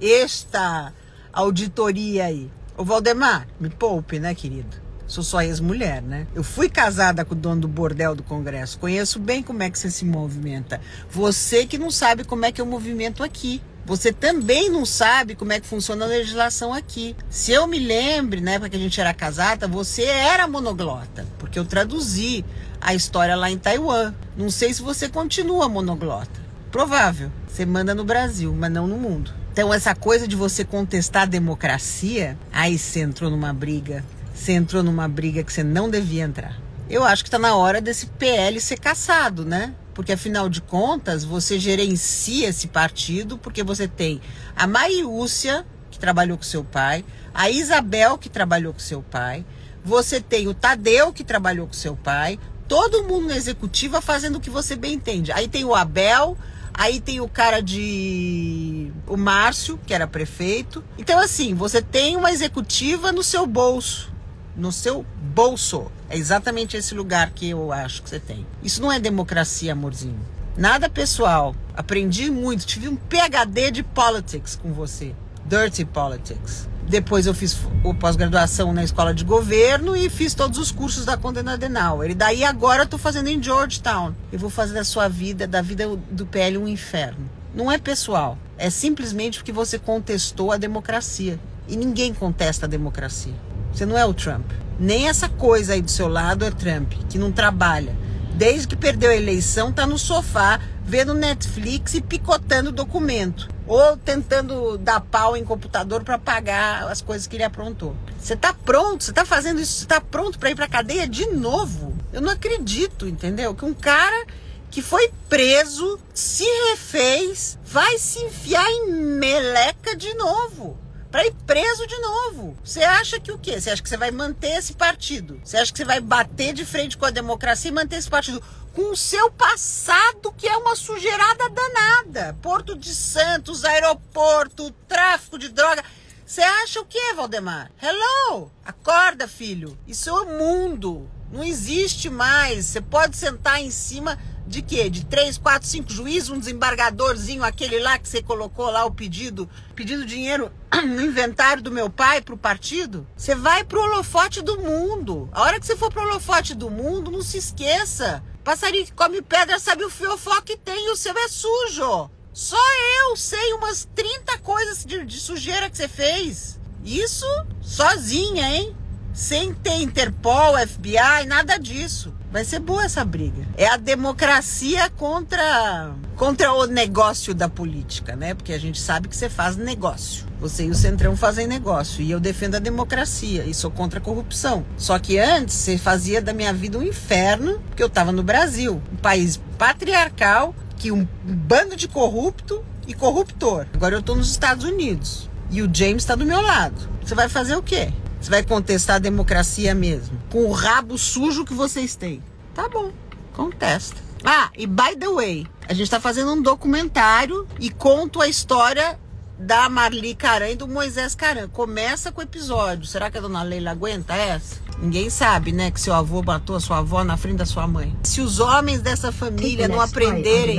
esta auditoria aí. Ô Valdemar, me poupe, né, querido? Sou só ex-mulher, né? Eu fui casada com o dono do bordel do Congresso. Conheço bem como é que você se movimenta. Você que não sabe como é que é o movimento aqui. Você também não sabe como é que funciona a legislação aqui. Se eu me lembre, na época que a gente era casada, você era monoglota, porque eu traduzi a história lá em Taiwan. Não sei se você continua monoglota. Provável. Você manda no Brasil, mas não no mundo. Então, essa coisa de você contestar a democracia, aí você entrou numa briga. Você entrou numa briga que você não devia entrar. Eu acho que está na hora desse PL ser caçado, né? Porque afinal de contas, você gerencia esse partido, porque você tem a Mariúcia, que trabalhou com seu pai, a Isabel, que trabalhou com seu pai, você tem o Tadeu, que trabalhou com seu pai, todo mundo na executiva fazendo o que você bem entende. Aí tem o Abel, aí tem o cara de. o Márcio, que era prefeito. Então, assim, você tem uma executiva no seu bolso. No seu bolso. É exatamente esse lugar que eu acho que você tem. Isso não é democracia, amorzinho. Nada pessoal. Aprendi muito. Tive um PhD de politics com você. Dirty Politics. Depois eu fiz o pós-graduação na escola de governo e fiz todos os cursos da Conde Adenauer. E daí agora eu tô fazendo em Georgetown. Eu vou fazer da sua vida, da vida do PL um inferno. Não é pessoal, é simplesmente porque você contestou a democracia. E ninguém contesta a democracia. Você não é o Trump. Nem essa coisa aí do seu lado é Trump, que não trabalha. Desde que perdeu a eleição, tá no sofá vendo Netflix e picotando documento. Ou tentando dar pau em computador para pagar as coisas que ele aprontou. Você tá pronto? Você tá fazendo isso? Você tá pronto para ir pra cadeia de novo? Eu não acredito, entendeu? Que um cara que foi preso, se refez, vai se enfiar em meleca de novo para ir preso de novo. Você acha que o quê? Você acha que você vai manter esse partido? Você acha que você vai bater de frente com a democracia e manter esse partido? Com o seu passado, que é uma sujeirada danada. Porto de Santos, aeroporto, tráfico de droga. Você acha o quê, Valdemar? Hello! Acorda, filho. Isso é o mundo. Não existe mais. Você pode sentar em cima de quê? De três, quatro, cinco juízes, um desembargadorzinho, aquele lá que você colocou lá o pedido, pedindo dinheiro [clears throat] no inventário do meu pai pro partido? Você vai pro holofote do mundo. A hora que você for pro holofote do mundo, não se esqueça. Passarinho que come pedra sabe o fiofó que tem o seu é sujo. Só eu sei umas 30 coisas de, de sujeira que você fez. Isso sozinha, hein? Sem ter Interpol, FBI, nada disso. Vai ser boa essa briga. É a democracia contra contra o negócio da política, né? Porque a gente sabe que você faz negócio. Você e o Centrão fazem negócio. E eu defendo a democracia e sou contra a corrupção. Só que antes você fazia da minha vida um inferno, porque eu estava no Brasil, um país patriarcal, que um bando de corrupto e corruptor. Agora eu estou nos Estados Unidos. E o James está do meu lado. Você vai fazer o quê? Você vai contestar a democracia mesmo? Com o rabo sujo que vocês têm. Tá bom, contesta. Ah, e by the way, a gente tá fazendo um documentário e conto a história da Marli Caran e do Moisés Caran. Começa com o episódio. Será que a dona Leila aguenta essa? Ninguém sabe, né, que seu avô matou a sua avó na frente da sua mãe. Se os homens dessa família não aprenderem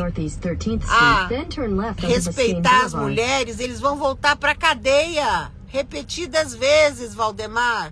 a respeitar as mulheres, eles vão voltar pra cadeia repetidas vezes, Valdemar.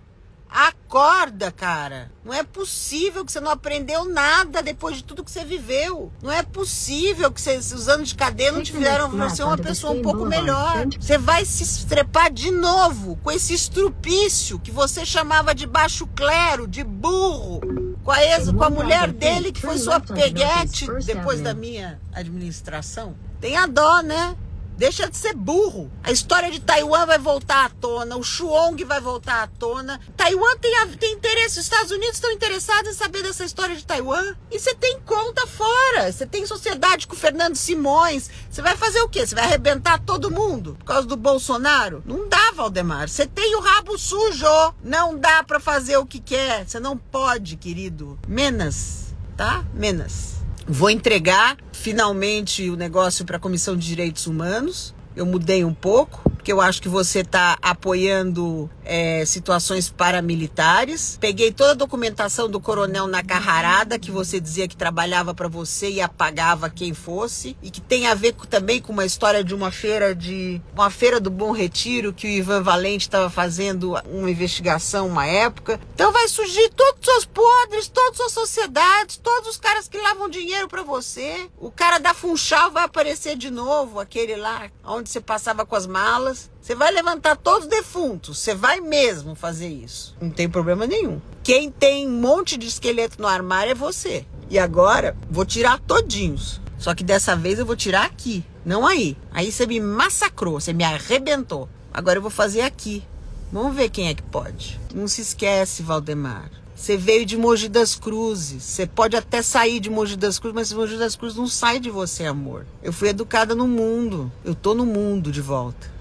Acorda, cara. Não é possível que você não aprendeu nada depois de tudo que você viveu. Não é possível que você, os anos de cadeia não te fizeram você uma pessoa um pouco melhor. Você vai se estrepar de novo com esse estrupício que você chamava de baixo clero, de burro. Com a, ex, com a mulher dele, que foi sua peguete depois da minha administração. Tem a dó, né? Deixa de ser burro. A história de Taiwan vai voltar à tona, o Chuong vai voltar à tona. Taiwan tem, tem interesse, os Estados Unidos estão interessados em saber dessa história de Taiwan. E você tem conta fora, você tem sociedade com o Fernando Simões. Você vai fazer o quê? Você vai arrebentar todo mundo por causa do Bolsonaro? Não dá, Valdemar. Você tem o rabo sujo. Não dá para fazer o que quer. Você não pode, querido. Menos, tá? Menos. Vou entregar finalmente o negócio para a Comissão de Direitos Humanos. Eu mudei um pouco, porque eu acho que você está apoiando é, situações paramilitares. Peguei toda a documentação do coronel Nacarrarada, que você dizia que trabalhava para você e apagava quem fosse, e que tem a ver com, também com uma história de uma feira de uma feira do Bom Retiro que o Ivan Valente estava fazendo uma investigação uma época. Então vai surgir todos os seus podres, todas as sociedades, todos os caras que lavam dinheiro para você. O cara da Funchal vai aparecer de novo, aquele lá onde você passava com as malas. Você vai levantar todos os defuntos. Você vai mesmo fazer isso. Não tem problema nenhum. Quem tem um monte de esqueleto no armário é você. E agora, vou tirar todinhos. Só que dessa vez eu vou tirar aqui, não aí. Aí você me massacrou, você me arrebentou. Agora eu vou fazer aqui. Vamos ver quem é que pode. Não se esquece, Valdemar. Você veio de Mogi das Cruzes. Você pode até sair de Mogi das Cruzes, mas Mogi das Cruzes não sai de você, amor. Eu fui educada no mundo. Eu tô no mundo de volta.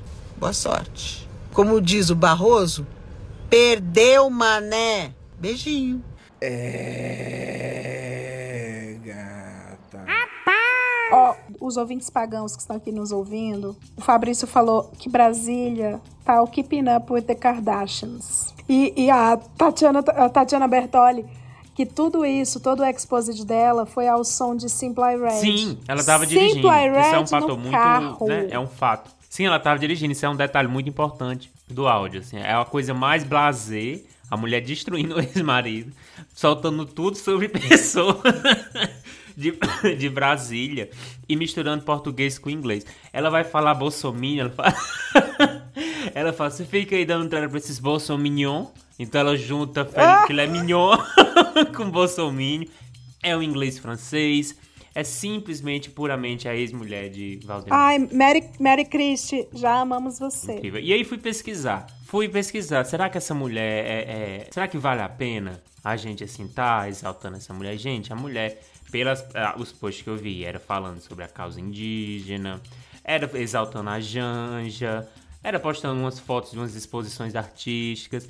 Boa sorte. Como diz o Barroso, perdeu, mané. Beijinho. É, gata. Ó, os ouvintes pagãos que estão aqui nos ouvindo, o Fabrício falou que Brasília tá o keeping up with the Kardashians. E, e a, Tatiana, a Tatiana Bertoli, que tudo isso, todo o exposit dela foi ao som de Simply Red. Sim, ela tava dirigindo. Simply Red Isso é um fato no muito. carro. Né, é um fato. Sim, ela tava dirigindo. Isso é um detalhe muito importante do áudio. Assim. É a coisa mais blasé. A mulher destruindo [laughs] o ex-marido, soltando tudo sobre [laughs] pessoa de, de Brasília e misturando português com inglês. Ela vai falar bolsominho, ela fala. [laughs] ela fala, você fica aí dando entrada pra esses bolsominion. Então ela junta filé mignon com bolsominho. É o inglês francês. É simplesmente, puramente a ex-mulher de Valdemar. Ai, Mary, Mary Christie, já amamos você. Incrível. E aí fui pesquisar. Fui pesquisar. Será que essa mulher é, é- Será que vale a pena a gente assim tá exaltando essa mulher? Gente, a mulher, pelas ah, os posts que eu vi, era falando sobre a causa indígena, era exaltando a Janja, era postando umas fotos de umas exposições artísticas.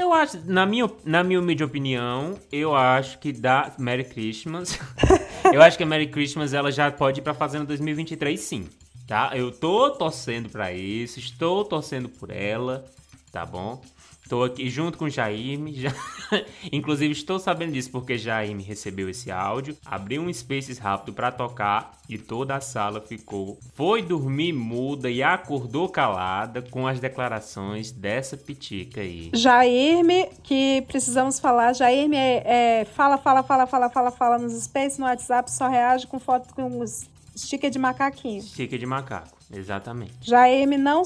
Eu acho, na minha, na minha humilde opinião, eu acho que da Merry Christmas. [laughs] eu acho que a Merry Christmas ela já pode ir pra Fazenda 2023, sim. Tá? Eu tô torcendo pra isso, estou torcendo por ela, tá bom? Tô aqui junto com Jaime. Já... [laughs] Inclusive, estou sabendo disso porque Jaime recebeu esse áudio, abriu um Spaces rápido pra tocar e toda a sala ficou. Foi dormir muda e acordou calada com as declarações dessa pitica aí. Jairme, que precisamos falar. Jairme é, é, fala, fala, fala, fala, fala, fala nos spaces, no WhatsApp, só reage com foto com os sticker de macaquinho. Chica de macaco, exatamente. Jaime não,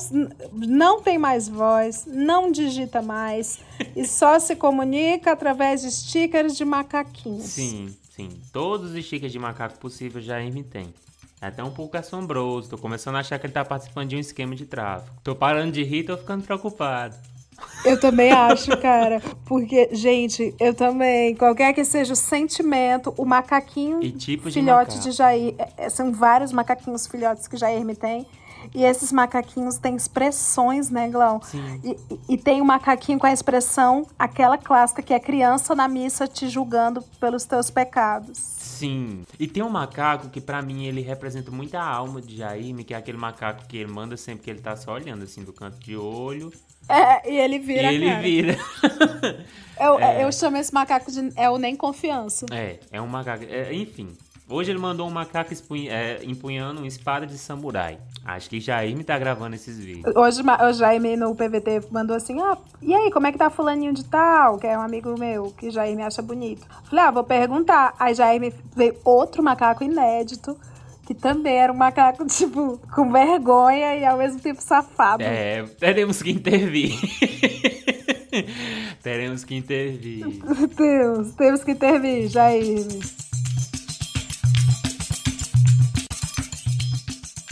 não tem mais voz, não digita mais e só se comunica através de stickers de macaquinhos. Sim, sim. Todos os stickers de macaco possível Jaime tem. É até um pouco assombroso. Tô começando a achar que ele tá participando de um esquema de tráfico. Tô parando de rir, tô ficando preocupado. Eu também acho, cara. Porque, gente, eu também. Qualquer que seja o sentimento, o macaquinho E tipos de filhote macaco. de Jair. é, é, São vários macaquinhos filhotes que Jair me tem. E esses macaquinhos têm expressões, né, Glau? Sim. E, e- tem um macaquinho com a expressão, aquela clássica que é criança na missa te julgando pelos teus pecados. Sim. E tem um macaco que pra mim ele representa muito a alma de Jaime, que é aquele macaco que ele manda sempre que ele tá só olhando assim do canto de olho. É, e ele vira, e ele cara. vira. [laughs] Eu, É. eu chamo esse macaco de. É o nem confiança. É, é um macaco. é, enfim. Hoje ele mandou um macaco expunha- é, empunhando uma espada de samurai. Acho que Jaime tá gravando esses vídeos. Hoje o Jaime no PVT mandou assim: ah, e aí, como é que tá fulaninho de tal? Que é um amigo meu, que Jaime acha bonito. Falei, ah, vou perguntar. Aí Jaime veio outro macaco inédito, que também era um macaco, [laughs] tipo, com vergonha e ao mesmo tempo safado. É, teremos que intervir. [laughs] teremos que intervir. [laughs] Deus, temos que intervir, Jaime.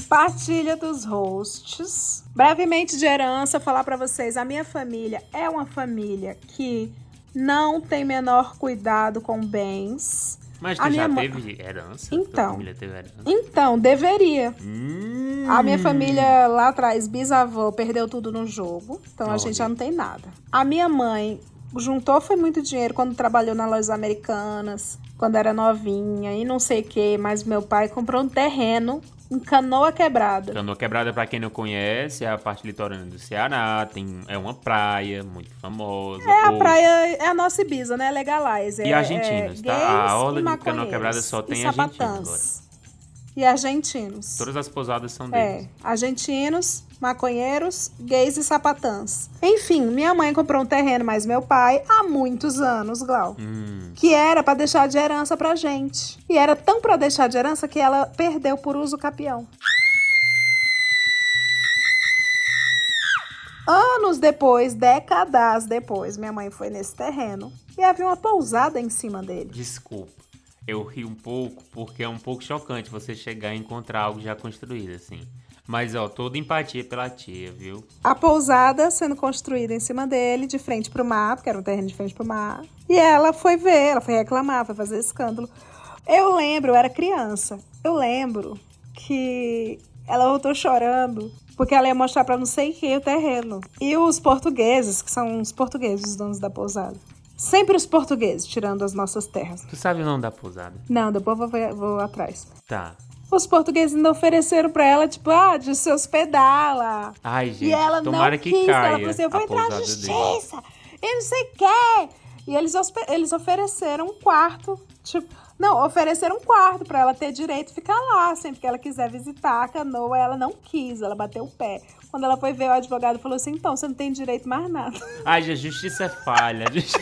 Partilha dos hosts. Brevemente de herança, falar pra vocês, a minha família é uma família que não tem menor cuidado com bens. Mas A tu minha já ma- teve herança? Então. teve herança? Então, deveria. Hum. A minha família lá atrás, bisavô, perdeu tudo no jogo. Então a Olha. gente já não tem nada. A minha mãe juntou foi muito dinheiro quando trabalhou nas lojas americanas, quando era novinha e não sei o que, mas meu pai comprou um terreno em Canoa Quebrada. Canoa Quebrada, pra quem não conhece, é a parte litorânea do Ceará. Tem, é uma praia muito famosa. É a Ou- praia, é a nossa Ibiza, né? Legalize. E é, argentinos, é tá? A e orla de Canoa. Quebrada só tem e argentinos sapatãs. E argentinos. Todas as pousadas são É, deles. argentinos, maconheiros, gays e sapatãs. Enfim, minha mãe comprou um terreno, mas meu pai, há muitos anos, Glau. Hum. Que era pra deixar de herança pra gente. E era tão pra deixar de herança que ela perdeu por uso capião. Anos depois, décadas depois, minha mãe foi nesse terreno e havia uma pousada em cima dele. Desculpa. Eu ri um pouco porque é um pouco chocante você chegar e encontrar algo já construído, assim. Mas, ó, toda empatia pela tia, viu? A pousada sendo construída em cima dele, de frente pro mar, porque era um terreno de frente pro mar. E ela foi ver, ela foi reclamar, foi fazer escândalo. Eu lembro, eu era criança. Eu lembro que ela voltou chorando porque ela ia mostrar pra não sei quem o terreno. E os portugueses, que são os portugueses, os donos da pousada. Sempre os portugueses, tirando as nossas terras. Tu sabe o nome da pousada? Não, depois eu vou, vou atrás. Tá. Os portugueses ainda ofereceram pra ela, tipo, ah, de se hospedar lá. Ai, gente, E ela tomara não que quis, caia ela falou assim, eu vou entrar na justiça, e não sei o quê. E eles, eles ofereceram um quarto, tipo, Não, ofereceram um quarto pra ela ter direito de ficar lá. Sempre que ela quiser visitar a canoa, ela não quis, ela bateu o pé. Quando ela foi ver o advogado, falou assim: então, você não tem direito mais nada. [laughs] Ai, a justiça é falha. a justi-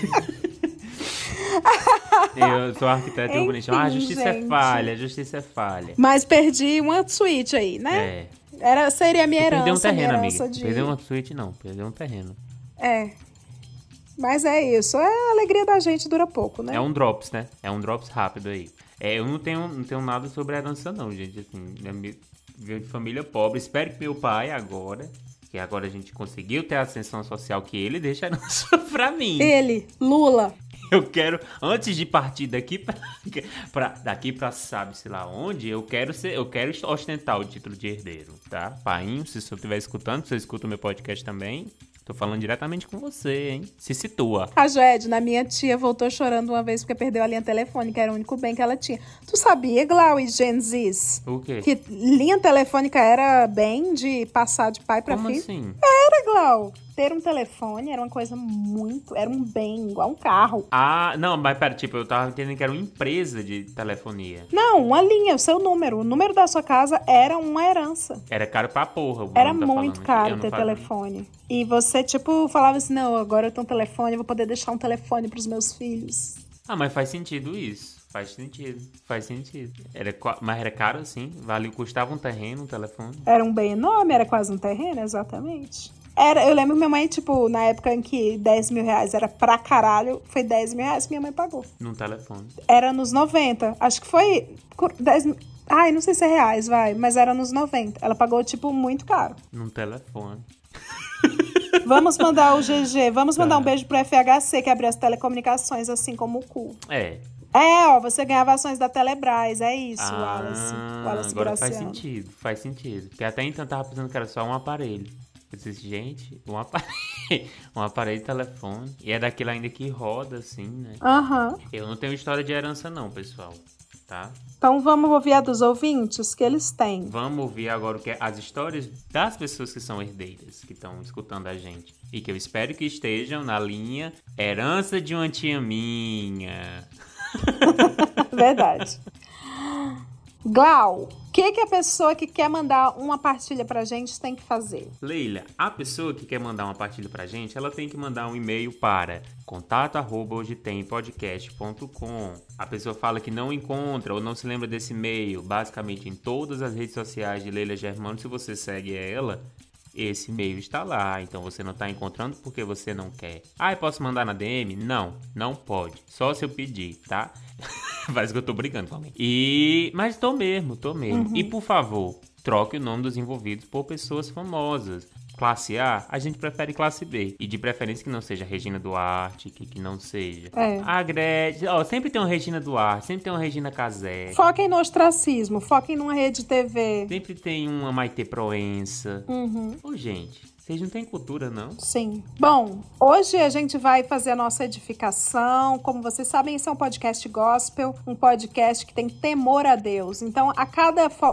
Eu sou arquiteto Enfim, urbanista. Ah, a justiça é gente. falha, a justiça é falha. Mas perdi uma suíte aí, né? É. Era, seria a minha herança. Perdeu um terreno, amiga. de... Perdeu uma suíte, não. Perdeu um terreno. É. Mas é isso. É a alegria da gente dura pouco, né? É um drops, né? É um drops rápido aí. É, eu não tenho, não tenho nada sobre herança, não, gente. Assim, de família pobre. Espero que meu pai agora, que agora a gente conseguiu ter a ascensão social, que ele deixa a herança [laughs] pra mim. Ele, Lula. Eu quero, antes de partir daqui pra, [laughs] pra- daqui pra sabe-se lá onde, eu quero ser, eu quero ostentar o título de herdeiro, tá? Painho, se você estiver escutando, se você escuta o meu podcast também, tô falando diretamente com você, hein? Se situa. A Joedna, minha tia, voltou chorando uma vez porque perdeu a linha telefônica. Era o único bem que ela tinha. Tu sabia, Glau e Genzis? O quê? Que linha telefônica era bem de passar de pai pra Como filho? assim? Era, Glau. Ter um telefone era uma coisa muito... Era um bem, igual um carro. Ah, não, mas pera, tipo, eu tava entendendo que era uma empresa de telefonia. Não, uma linha, o seu número. O número da sua casa era uma herança. Era caro pra porra. o Era tá muito caro ter telefone. E você, tipo, falava assim: não, agora eu tenho um telefone, eu vou poder deixar um telefone pros meus filhos. Ah, mas faz sentido isso. Faz sentido. Faz sentido. Era, mas era caro assim. Valeu, custava um terreno, um telefone. Era um bem enorme, era quase um terreno, exatamente. Era, eu lembro minha mãe, tipo, na época em que 10 mil reais era pra caralho, foi 10 mil reais que minha mãe pagou. Num telefone. Era nos 90. Acho que foi cur- 10 mil. Ai, não sei se é reais, vai, mas era nos 90. Ela pagou, tipo, muito caro. Num telefone. [laughs] Vamos mandar o GG, vamos mandar Tá. um beijo pro FHC, que abriu as telecomunicações, assim como o cu. É. É, ó, você ganhava ações da Telebrás, é isso, ah, Wallace. Wallace agora faz Graciano. sentido. Faz sentido. Porque até então eu tava pensando que era só um aparelho. Eu disse, gente, um aparelho. [laughs] um aparelho de telefone. E é daquele ainda que roda, assim, né? Aham. Eu não tenho história de herança, não, pessoal. Tá? Então vamos ouvir a dos ouvintes que eles têm. Vamos ouvir agora o que é as histórias das pessoas que são herdeiras, que estão escutando a gente. E que eu espero que estejam na linha Herança de uma tia minha. [laughs] Verdade. Glau, o que, que a pessoa que quer mandar uma partilha pra gente tem que fazer? Leila, a pessoa que quer mandar uma partilha pra gente, ela tem que mandar um e-mail para contato@hojetempodcast.com. A pessoa fala que não encontra ou não se lembra desse e-mail, basicamente em todas as redes sociais de Leila Germano, se você segue ela, esse e-mail está lá, então você não está encontrando porque você não quer. Ah, eu posso mandar na DM? Não, não pode. Só se eu pedir, tá? [laughs] Parece que eu tô brincando com alguém. E. Mas tô mesmo, tô mesmo. Uhum. E por favor, troque o nome dos envolvidos por pessoas famosas. Classe A, a gente prefere classe B. E de preferência que não seja Regina Duarte, que, que não seja. É. A Gretchen. Ó, sempre tem uma Regina Duarte, sempre tem uma Regina Casé. Foquem no ostracismo, foquem numa rede TV. Sempre tem uma Maite Proença. Uhum. Ô, gente, vocês não têm cultura, não? Sim. Bom, hoje a gente vai fazer a nossa edificação. Como vocês sabem, esse é um podcast gospel, um podcast que tem temor a Deus. Então, a cada fo-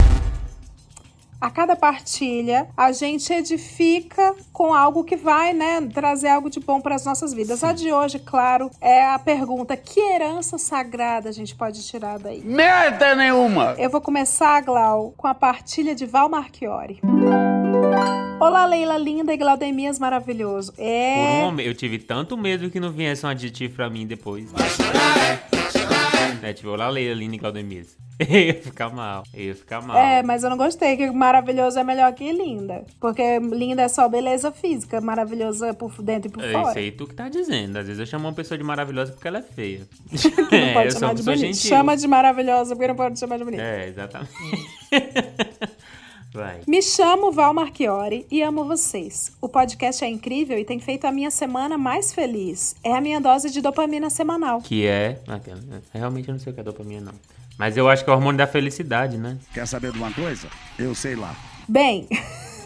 a cada partilha, a gente edifica com algo que vai, né, trazer algo de bom para as nossas vidas. A de hoje, claro, é a pergunta: que herança sagrada a gente pode tirar daí? Merda nenhuma! Eu vou começar, Glau, com a partilha de Val Marchiori. Olá, Leila linda e Glaudemias maravilhoso. Por É. um momento, eu tive tanto medo que não viesse um adjetivo pra mim depois. [laughs] É, tipo, olá, Leila, Linda e Claudemir. [laughs] Eu ia ficar mal. Eu ia ficar mal. É, mas eu não gostei, que maravilhoso é melhor que linda. Porque linda é só beleza física, maravilhoso é por dentro e por É fora. isso aí tu que tá dizendo. Às vezes eu chamo uma pessoa de maravilhosa porque ela é feia. Que [laughs] não é, pode eu sou chamar de bonita. Chama de maravilhosa porque não pode chamar de bonita. É, exatamente. Vai. Me chamo Val Marchiori e amo vocês. O podcast é incrível e tem feito a minha semana mais feliz. É a minha dose de dopamina semanal. Que é. Realmente eu não sei o que é dopamina, não. Mas eu acho que é o hormônio da felicidade, né? Quer saber de uma coisa? Eu sei lá. Bem, [laughs]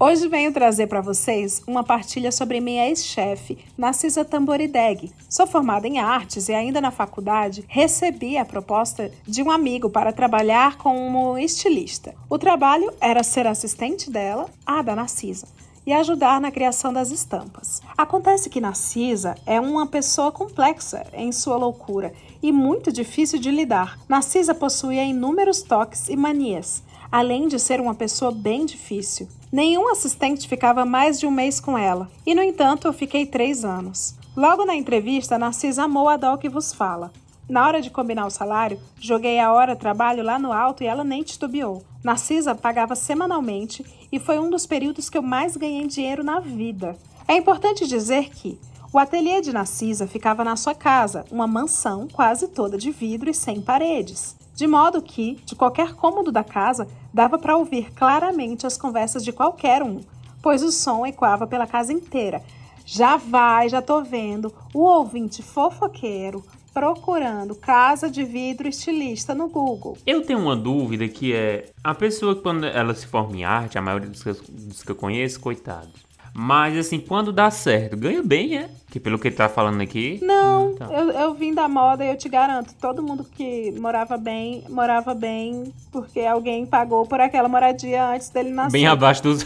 hoje venho trazer para vocês uma partilha sobre minha ex-chefe, Narcisa Tamborideg. Sou formada em artes e ainda na faculdade recebi a proposta de um amigo para trabalhar como estilista. O trabalho era ser assistente dela, a da Narcisa. e ajudar na criação das estampas. Acontece que Narcisa é uma pessoa complexa em sua loucura e muito difícil de lidar. Narcisa possuía inúmeros toques e manias, além de ser uma pessoa bem difícil. Nenhum assistente ficava mais de um mês com ela, e no entanto eu fiquei três anos. Logo na entrevista, Narcisa amou a Dó que vos fala. Na hora de combinar o salário, joguei a hora trabalho lá no alto e ela nem titubeou. Narcisa pagava semanalmente e foi um dos períodos que eu mais ganhei dinheiro na vida. É importante dizer que o ateliê de Narcisa ficava na sua casa, uma mansão quase toda de vidro e sem paredes. De modo que, de qualquer cômodo da casa, dava para ouvir claramente as conversas de qualquer um, pois o som ecoava pela casa inteira. Já vai, já tô vendo, o ouvinte fofoqueiro, procurando casa de vidro estilista no Google. Eu tenho uma dúvida que é a pessoa quando ela se forma em arte, a maioria dos que, dos que eu conheço, coitado. Mas assim, quando dá certo, ganha bem, é? Que pelo que ele tá falando aqui. Não, então. eu, eu vim da moda e eu te garanto, todo mundo que morava bem, morava bem porque alguém pagou por aquela moradia antes dele nascer. Bem abaixo dos.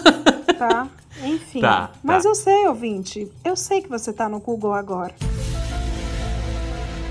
[laughs] tá? Enfim. Tá, Mas tá. eu sei, ouvinte. Eu sei que você tá no Google agora.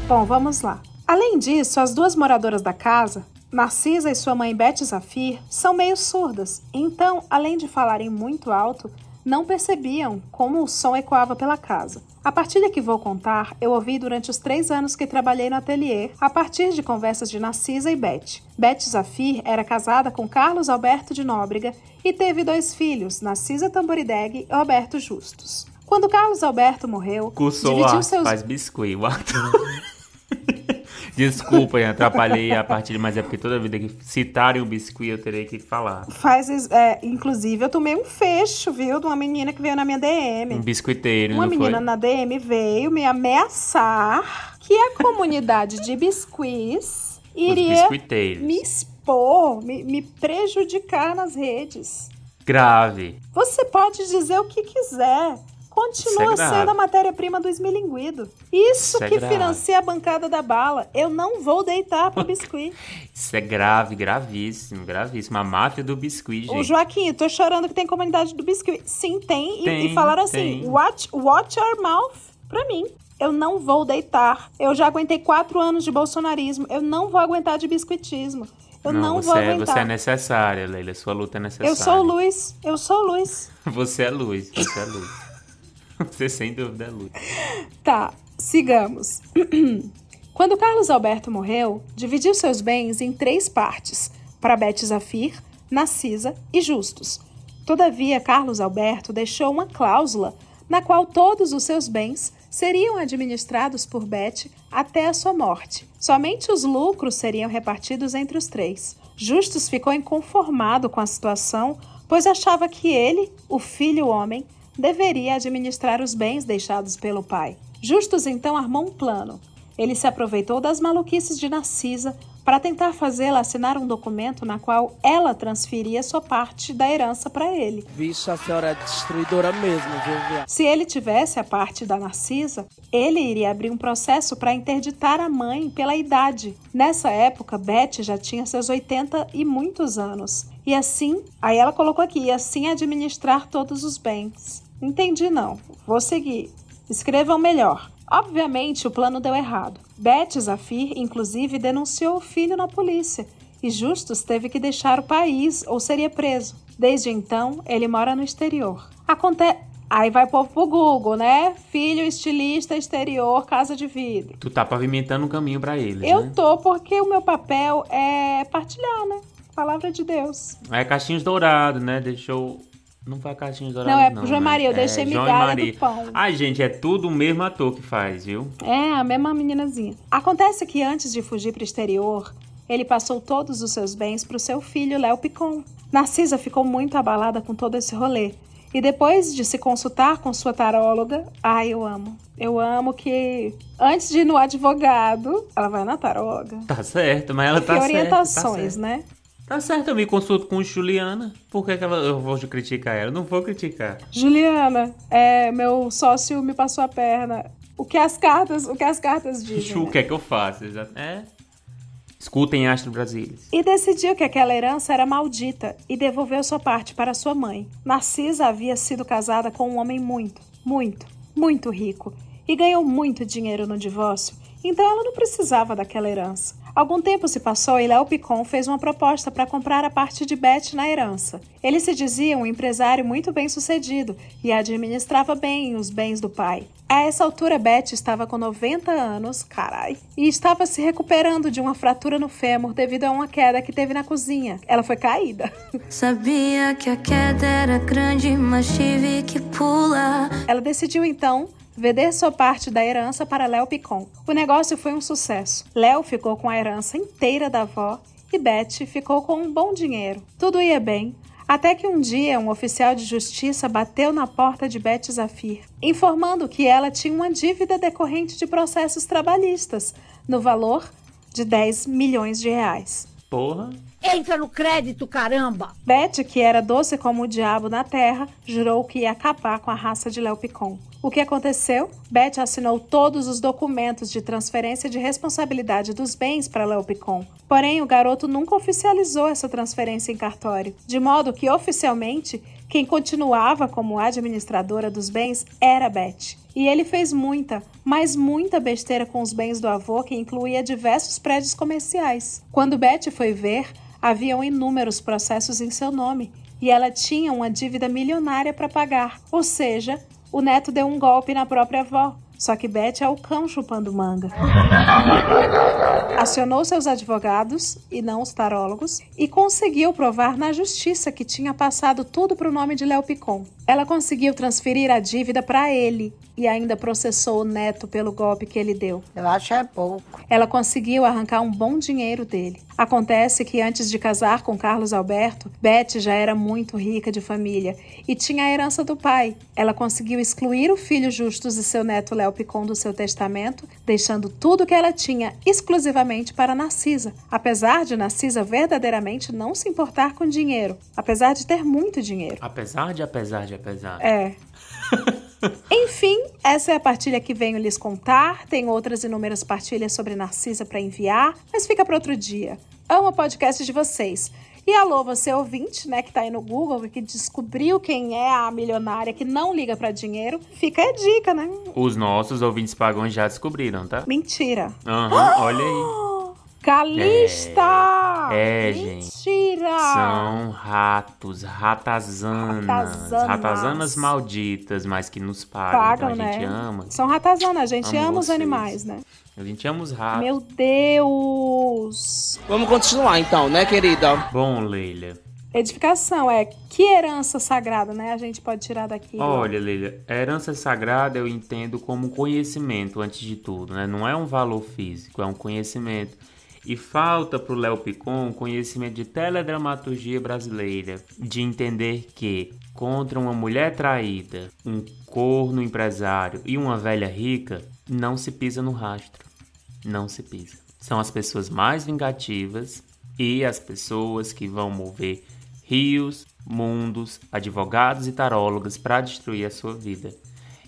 Bom, vamos lá. Além disso, as duas moradoras da casa, Narcisa e sua mãe Beth Zafir, são meio surdas. Então, além de falarem muito alto, não percebiam como o som ecoava pela casa. A partilha que vou contar eu ouvi durante os três anos que trabalhei no ateliê, a partir de conversas de Narcisa e Beth. Beth Zafir era casada com Carlos Alberto de Nóbrega e teve dois filhos, Narcisa Tamborideg e Roberto Justus. Quando Carlos Alberto morreu, Cursou dividiu seus faz biscuit. [laughs] Desculpa, eu atrapalhei a partilha, mas é porque toda vida que citarem o biscuit eu terei que falar. Faz, é, inclusive, eu tomei um fecho, viu, de uma menina que veio na minha DM. Um biscoiteiro, Uma menina foi? na DM veio me ameaçar que a comunidade de biscuits iria me expor, me, me prejudicar nas redes. Grave. Você pode dizer o que quiser. Continua grave. sendo a matéria-prima do esmilinguido. Isso, é que financia a bancada da bala. Eu não vou deitar pro biscuit. [laughs] Isso é grave, gravíssimo, gravíssimo. A máfia do biscuit, Ô, gente. Joaquim, tô chorando que tem comunidade do biscuit. Sim, tem. E- Tem, e, falaram assim: tem. watch, watch your mouth pra mim. Eu não vou deitar. Eu já aguentei quatro anos de bolsonarismo. Eu não vou aguentar de biscuitismo. Eu não, você, vou é, aguentar. você é necessária, Leila. Sua luta é necessária. eu sou luz. Eu sou luz. [laughs] Você é luz, você é luz. [laughs] Você sem dúvida é luz. Tá, sigamos. [clears throat] Quando Carlos Alberto morreu, dividiu seus bens em três partes: para Beth Zafir, Narcisa e Justus. Todavia, Carlos Alberto deixou uma cláusula na qual todos os seus bens seriam administrados por Beth até a sua morte. Somente os lucros seriam repartidos entre os três. Justus ficou inconformado com a situação, pois achava que ele, o filho homem, deveria administrar os bens deixados pelo pai. Justus então armou um plano. Ele se aproveitou das maluquices de Narcisa para tentar fazê-la assinar um documento na qual ela transferia sua parte da herança para ele. Vixe, a senhora é destruidora mesmo, viu? Se ele tivesse a parte da Narcisa, ele iria abrir um processo para interditar a mãe pela idade. Nessa época, Beth já tinha seus 80 e muitos anos. E assim, aí ela colocou aqui, e assim administrar todos os bens. Entendi não. Vou seguir. Escrevam melhor. Obviamente, o plano deu errado. Beth Zafir, inclusive, denunciou o filho na polícia e Justus teve que deixar o país ou seria preso. Desde então, ele mora no exterior. Acontece. Aí vai povo pro Google, né? Filho, estilista, exterior, casa de vidro. Tu tá pavimentando um caminho pra eles, Eu né? tô porque o meu papel é partilhar, né? Palavra de Deus. É caixinhos dourados, né? Deixou. Não foi caixinhos dourados. Não, é não pro João né? Maria, eu É, deixei e migalha Maria. do pão. Ai, gente, é tudo o mesmo ator que faz, viu? É, a mesma meninazinha. Acontece que antes de fugir para o exterior, ele passou todos os seus bens para o seu filho, Léo Picon. Narcisa ficou muito abalada com todo esse rolê. E depois de se consultar com sua taróloga, ai, eu amo. Eu amo que antes de ir no advogado, ela vai na taróloga. Tá certo, mas ela tá certa. orientações, tá certo. né? Tá certo, eu me consulto com Juliana. Por que, que ela, eu vou criticar ela? Não vou criticar. Juliana, é, meu sócio me passou a perna. O que as cartas, o que as cartas [laughs] dizem? O né? que é que eu faço? É. Escutem Astro Brasília. E decidiu que aquela herança era maldita e devolveu sua parte para sua mãe. Narcisa havia sido casada com um homem muito, muito, muito rico e ganhou muito dinheiro no divórcio, então ela não precisava daquela herança. Algum tempo se passou e Léo Picon fez uma proposta para comprar a parte de Beth na herança. Ele se dizia um empresário muito bem sucedido e administrava bem os bens do pai. A essa altura, Beth estava com 90 anos, carai, e estava se recuperando de uma fratura no fêmur devido a uma queda que teve na cozinha. Ela foi caída. [laughs] Sabia que a queda era grande, mas tive que pular. Ela decidiu então vender sua parte da herança para Léo Picon. O negócio foi um sucesso. Léo ficou com a herança inteira da avó e Beth ficou com um bom dinheiro. Tudo ia bem, até que um dia um oficial de justiça bateu na porta de Beth Zafir, informando que ela tinha uma dívida decorrente de processos trabalhistas, no valor de 10 milhões de reais. Porra. Entra no crédito, caramba! Beth, que era doce como o diabo na terra, jurou que ia acabar com a raça de Léo Picon. O que aconteceu? Beth assinou todos os documentos de transferência de responsabilidade dos bens para Léo Picon. Porém, o garoto nunca oficializou essa transferência em cartório, de modo que oficialmente quem continuava como administradora dos bens era Beth. E ele fez muita, mas muita besteira com os bens do avô, que incluía diversos prédios comerciais. Quando Beth foi ver, haviam inúmeros processos em seu nome e ela tinha uma dívida milionária para pagar, ou seja, o neto deu um golpe na própria avó. Só que Beth é o cão chupando manga. Acionou seus advogados, e não os tarólogos, e conseguiu provar na justiça que tinha passado tudo para o nome de Léo Picon. Ela conseguiu transferir a dívida para ele e ainda processou o neto pelo golpe que ele deu. Eu acho é pouco. Ela conseguiu arrancar um bom dinheiro dele. Acontece que antes de casar com Carlos Alberto, Beth já era muito rica de família e tinha a herança do pai. Ela conseguiu excluir o filho Justus e seu neto Léo Picon do seu testamento, deixando tudo que ela tinha exclusivamente para Narcisa, apesar de Narcisa verdadeiramente não se importar com dinheiro, apesar de ter muito dinheiro. Apesar de, apesar de, apesar. É. [laughs] Enfim, essa é a partilha que venho lhes contar. Tem outras inúmeras partilhas sobre Narcisa para enviar, mas fica para outro dia. Amo o podcast de vocês. E alô, você ouvinte, né, que tá aí no Google e que descobriu quem é a milionária que não liga para dinheiro, fica a dica, né? Os nossos ouvintes pagões já descobriram, tá? Mentira. Aham, olha aí. [gasps] Calista! É, gente. Mentira! São ratos, ratazanas. Ratazanas. Ratazanas malditas, mas que nos pagam. Pagam, então a gente né? ama. São ratazanas, a gente Amo ama os animais, né? A gente ama os ratos. Meu Deus! Vamos continuar então, né, querida? Bom, Leila. Edificação é que herança sagrada, né? A gente pode tirar daqui. Olha, Leila, a herança sagrada eu entendo como conhecimento antes de tudo, né? Não é um valor físico, é um conhecimento. E falta pro Léo Picon conhecimento de teledramaturgia brasileira, de entender que contra uma mulher traída, um corno empresário e uma velha rica, não se pisa no rastro. Não se pisa. São as pessoas mais vingativas e as pessoas que vão mover rios, mundos, advogados e tarólogas para destruir a sua vida.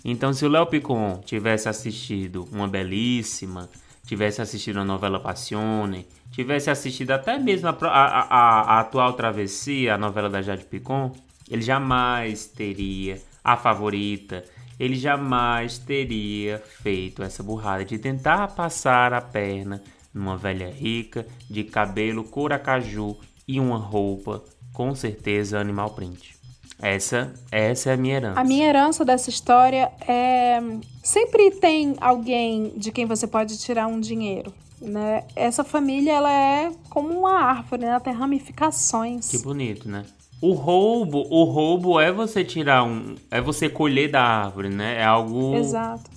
Então, se o Léo Picon tivesse assistido uma belíssima, tivesse assistido a novela Passione, tivesse assistido até mesmo a, a- a- a- atual Travessia, a novela da Jade Picon, ele jamais teria a favorita, ele jamais teria feito essa burrada de tentar passar a perna numa velha rica de cabelo coracaju e uma roupa com certeza animal print. Essa, essa é a minha herança. A minha herança dessa história é. Sempre tem alguém de quem você pode tirar um dinheiro. Né? Essa família ela é como uma árvore, né? ela tem ramificações. Que bonito, né? O roubo, o roubo é você tirar um, é você colher da árvore, né? É algo Exato.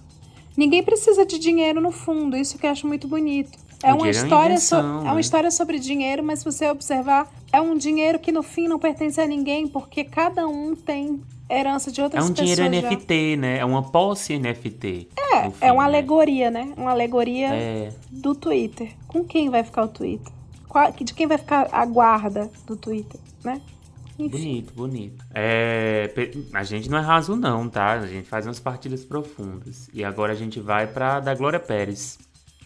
Ninguém precisa de dinheiro no fundo, isso que eu acho muito bonito. É O uma dinheiro é uma história so- é uma né? história sobre dinheiro, mas se você observar, é um dinheiro que no fim não pertence a ninguém, porque cada um tem herança de É outras um pessoas. dinheiro já. NFT, né? É uma posse NFT. É, fim, é uma né? alegoria, né? Uma alegoria É. do Twitter. Com quem vai ficar o Twitter? De quem vai ficar a guarda do Twitter, né? Bonito, bonito. É, a gente não é raso não, tá? A gente faz umas partidas profundas. E agora a gente vai pra da Glória Pérez.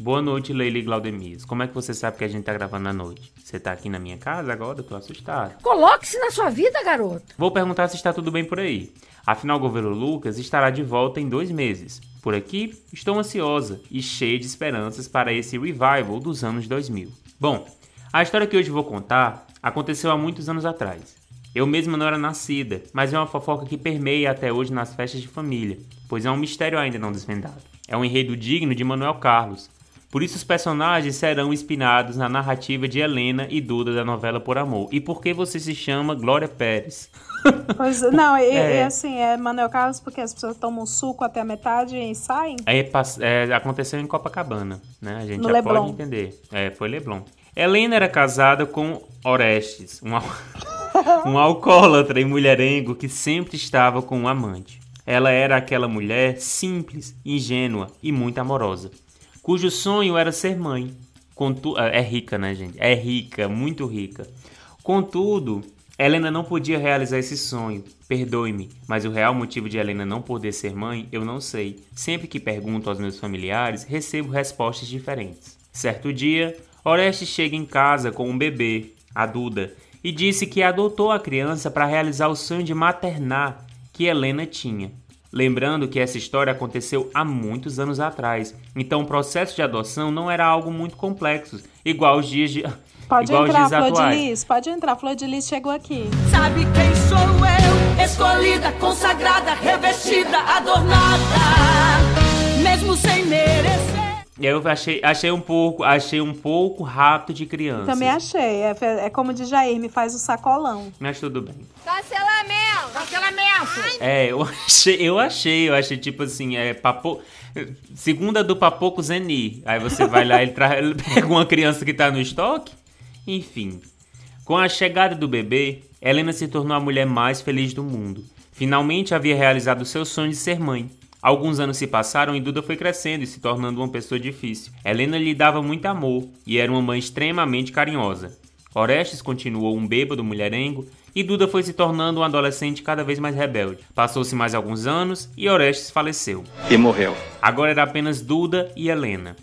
Boa noite, Leila e Glaudemias. Como é que você sabe que a gente tá gravando à noite? Você tá aqui na minha casa agora? Eu tô assustado. Coloque-se na sua vida, garoto. Vou perguntar se está tudo bem por aí. Afinal, o governo Lucas estará de volta em dois meses. Por aqui, estou ansiosa e cheia de esperanças para esse revival dos anos 2000. Bom, a história que hoje vou contar aconteceu há muitos anos atrás. Eu mesma não era nascida, mas é uma fofoca que permeia até hoje nas festas de família, pois é um mistério ainda não desvendado. É um enredo digno de Manuel Carlos, por isso os personagens serão inspirados na narrativa de Helena e Duda da novela Por Amor. E por que você se chama Glória Pérez? [laughs] Pois, não, e, é. e assim, é Manuel Carlos porque as pessoas tomam suco até a metade e saem? É, é, aconteceu em Copacabana, né? A gente no já Leblon. pode entender. É, foi Leblon. Helena era casada com Orestes, um, al... [laughs] um alcoólatra e mulherengo que sempre estava com um amante. Ela era aquela mulher simples, ingênua e muito amorosa cujo sonho era ser mãe. Contu ah, é rica, né, gente? É rica, muito rica. Contudo, Helena não podia realizar esse sonho. Perdoe-me, mas o real motivo de Helena não poder ser mãe, eu não sei. Sempre que pergunto aos meus familiares, recebo respostas diferentes. Certo dia, Orestes chega em casa com um bebê, a Duda, e disse que adotou a criança para realizar o sonho de maternar que Helena tinha. Lembrando que essa história aconteceu há muitos anos atrás, então o processo de adoção não era algo muito complexo, igual os dias de. [laughs] Pode igual entrar, dias Flor de. Lis, pode entrar, Flor de Lis chegou aqui. Sabe quem sou eu? Escolhida, consagrada, revestida, adornada, mesmo sem merecer. Eu achei, achei um pouco, achei um pouco rápido de criança. Também achei. É, é como de Jair, me faz o sacolão. Mas tudo bem. Cancelamento! Cancelamento! É, eu [laughs] achei, eu achei, eu achei tipo assim, é papo, segunda do Papoco Zeni. Aí você vai lá, ele, tra... ele pega uma criança que tá no estoque. Enfim, com a chegada do bebê, Helena se tornou a mulher mais feliz do mundo. Finalmente havia realizado seu sonho de ser mãe. Alguns anos se passaram e Duda foi crescendo e se tornando uma pessoa difícil. Helena lhe dava muito amor e era uma mãe extremamente carinhosa. Orestes continuou um bêbado mulherengo e Duda foi se tornando um adolescente cada vez mais rebelde. Passou-se mais alguns anos e Orestes faleceu. E morreu. Agora era apenas Duda e Helena.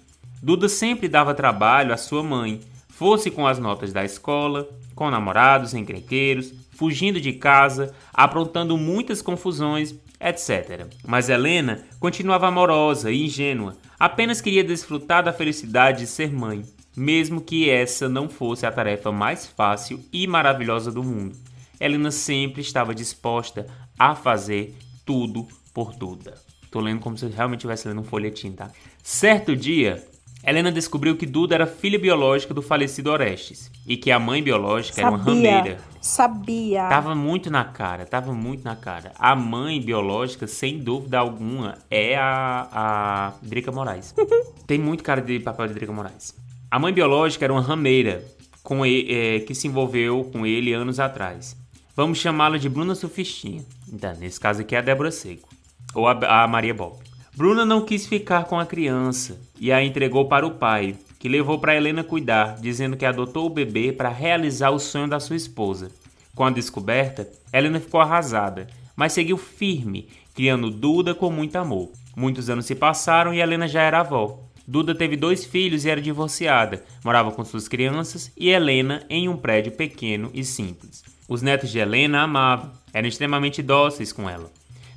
Duda sempre dava trabalho à sua mãe, fosse com as notas da escola, com namorados encrenqueiros, fugindo de casa, aprontando muitas confusões, etc. Mas Helena continuava amorosa e ingênua, apenas queria desfrutar da felicidade de ser mãe, mesmo que essa não fosse a tarefa mais fácil e maravilhosa do mundo. Helena sempre estava disposta a fazer tudo por Duda. Tô lendo como se eu realmente estivesse lendo um folhetim, tá? Certo dia, Helena descobriu que Duda era filha biológica do falecido Orestes e que a mãe biológica era uma rameira. Sabia. Tava muito na cara, tava muito na cara. A mãe biológica, sem dúvida alguma, é a, a Drica Moraes. [laughs] Tem muito cara de papel de Drica Moraes. A mãe biológica era uma rameira com ele, é, que se envolveu com ele anos atrás. Vamos chamá-la de Bruna Sufistinha. Então, nesse caso aqui é a Débora Seco. Ou a, a Maria Bob. Bruna não quis ficar com a criança e a entregou para o pai, que levou para Helena cuidar, dizendo que adotou o bebê para realizar o sonho da sua esposa. Com a descoberta, Helena ficou arrasada, mas seguiu firme, criando Duda com muito amor. Muitos anos se passaram e Helena já era avó. Duda teve dois filhos e era divorciada, morava com suas crianças e Helena em um prédio pequeno e simples. Os netos de Helena amavam, eram extremamente dóceis com ela.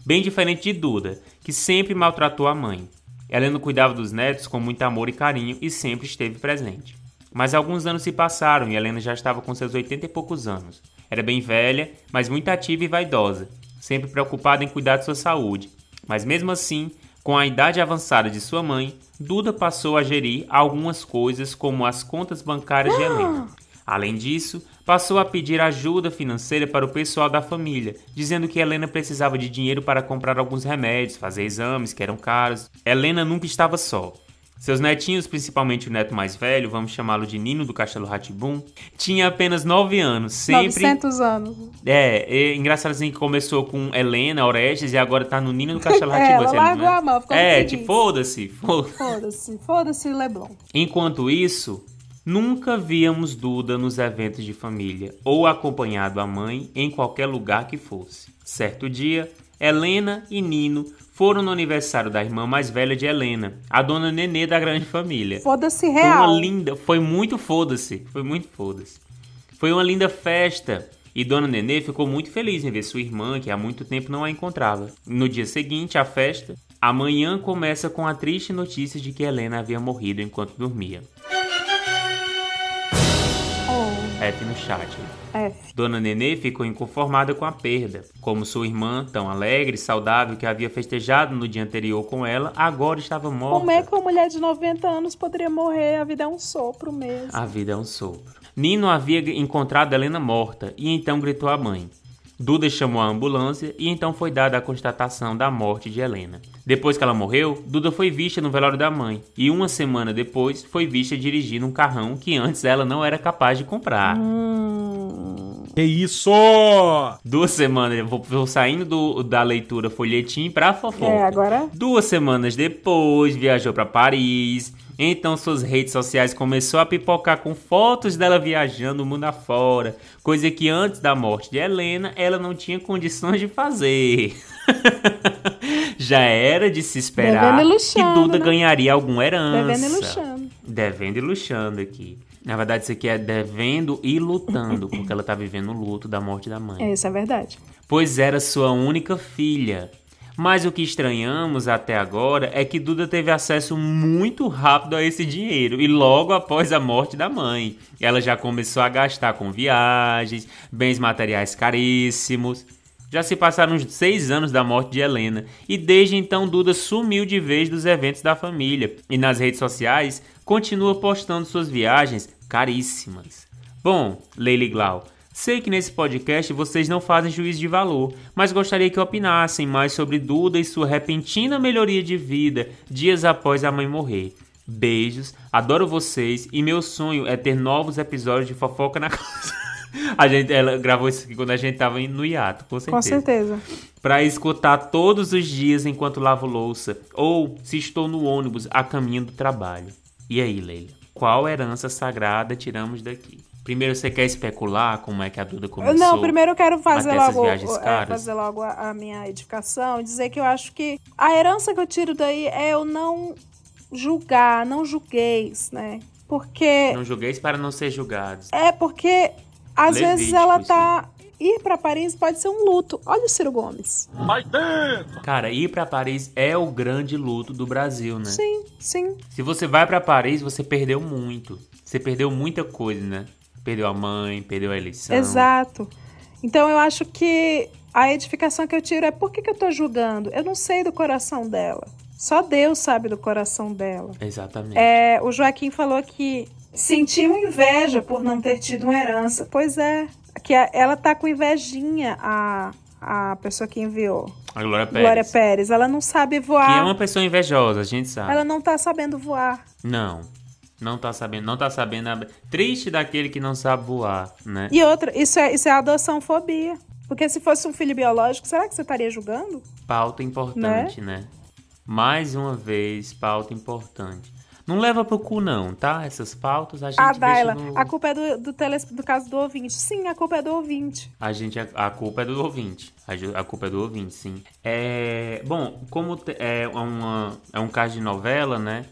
Bem diferente de Duda, que sempre maltratou a mãe. Helena cuidava dos netos com muito amor e carinho e sempre esteve presente. Mas alguns anos se passaram e Helena já estava com seus 80 e poucos anos. Era bem velha, mas muito ativa e vaidosa, sempre preocupada em cuidar de sua saúde. Mas mesmo assim, com a idade avançada de sua mãe, Duda passou a gerir algumas coisas como as contas bancárias de Helena. Além disso, passou a pedir ajuda financeira para o pessoal da família, dizendo que Helena precisava de dinheiro para comprar alguns remédios, fazer exames que eram caros. Helena nunca estava só. Seus netinhos, principalmente o neto mais velho, vamos chamá-lo de Nino do Castelo Ratibum, tinha apenas 9 anos, sempre... 900 anos. É, é engraçado assim que começou com Helena, Orestes e agora tá no Nino do Castelo [laughs] É, Ratibum. ela largou a mão, ficou É, tipo, foda-se, foda Foda-se, foda-se, Leblon. Enquanto isso, nunca víamos Duda nos eventos de família ou acompanhado a mãe em qualquer lugar que fosse. Certo dia, Helena e Nino foram no aniversário da irmã mais velha de Helena, a dona Nenê da grande família. Foda-se Foi real. uma linda, foi muito foda-se, foi muito foda-se. Foi uma linda festa e Dona Nenê ficou muito feliz em ver sua irmã, que há muito tempo não a encontrava. No dia seguinte à festa, a manhã começa com a triste notícia de que Helena havia morrido enquanto dormia. No chat. F. Dona Nenê ficou inconformada com a perda. Como sua irmã, tão alegre e saudável que havia festejado no dia anterior com ela, agora estava morta. Como é que uma mulher de 90 anos poderia morrer? A vida é um sopro mesmo. A vida é um sopro. Nino havia encontrado Helena morta e então gritou à mãe. Duda chamou a ambulância e então foi dada a constatação da morte de Helena. Depois que ela morreu, Duda foi vista no velório da mãe e uma semana depois foi vista dirigindo um carrão que antes ela não era capaz de comprar. Que isso? Duas semanas, eu vou, vou saindo do- da leitura folhetim pra fofoca. É, agora- Duas semanas depois, viajou pra Paris. Então suas redes sociais começou a pipocar com fotos dela viajando o mundo afora, coisa que antes da morte de Helena ela não tinha condições de fazer. [laughs] Já era de se esperar que Duda né? ganharia alguma herança. Devendo e luxando. Devendo e luxando aqui. Na verdade, isso aqui é devendo e lutando, [laughs] porque ela tá vivendo o luto da morte da mãe. É, isso é verdade. Pois era sua única filha. Mas o que estranhamos até agora é que Duda teve acesso muito rápido a esse dinheiro e logo após a morte da mãe. Ela já começou a gastar com viagens, bens materiais caríssimos. Já se passaram uns seis anos da morte de Helena e desde então Duda sumiu de vez dos eventos da família e nas redes sociais continua postando suas viagens caríssimas. Bom, Leila Glau, sei que nesse podcast vocês não fazem juízo de valor, mas gostaria que opinassem mais sobre Duda e sua repentina melhoria de vida dias após a mãe morrer. Beijos, adoro vocês e meu sonho é ter novos episódios de fofoca na [laughs] casa. A gente, ela gravou isso aqui quando a gente tava no hiato, com certeza. Com certeza. Pra escutar todos os dias enquanto lavo louça ou se estou no ônibus a caminho do trabalho. E aí, Leila? Qual herança sagrada tiramos daqui? Primeiro, você quer especular como é que a Duda começou? Não, primeiro eu quero fazer logo, viagens é, caras? fazer logo a, a minha edificação e dizer que eu acho que a herança que eu tiro daí é eu não julgar, não julgueis, né? Porque Não julgueis para não ser julgados. é porque às Levítico, vezes ela isso tá ir pra Paris pode ser um luto. Olha o Ciro Gomes. Vai dentro! Cara, ir pra Paris é o grande luto do Brasil, né? Sim, sim. Se você vai pra Paris, você perdeu muito. Você perdeu muita coisa, né? Perdeu a mãe, perdeu a eleição. Exato. Então eu acho que a edificação que eu tiro é por que, que eu tô julgando? Eu não sei do coração dela. Só Deus sabe do coração dela. Exatamente. É, o Joaquim falou que sentiu inveja por não ter tido uma herança. Pois é, que a- ela tá com invejinha, a, a pessoa que enviou. A Glória Pérez. Glória Pérez. Ela não sabe Que voar. é uma pessoa invejosa, a gente sabe. Ela não tá sabendo voar. Não. Não tá sabendo, não tá sabendo. ab- Triste daquele que não sabe voar, né? E outra, isso é, isso é adoção-fobia. Porque se fosse um filho biológico, será que você estaria julgando? Pauta importante, né? Mais uma vez, pauta importante. Não leva pro cu, não, tá? Essas pautas a gente Ah, Daila, no... a culpa é do, do, teles, do caso do ouvinte. Sim, a culpa é do ouvinte. A gente, a, a culpa é do ouvinte. A, a culpa é do ouvinte, sim. É, bom, como te- é, uma, é um caso de novela, né?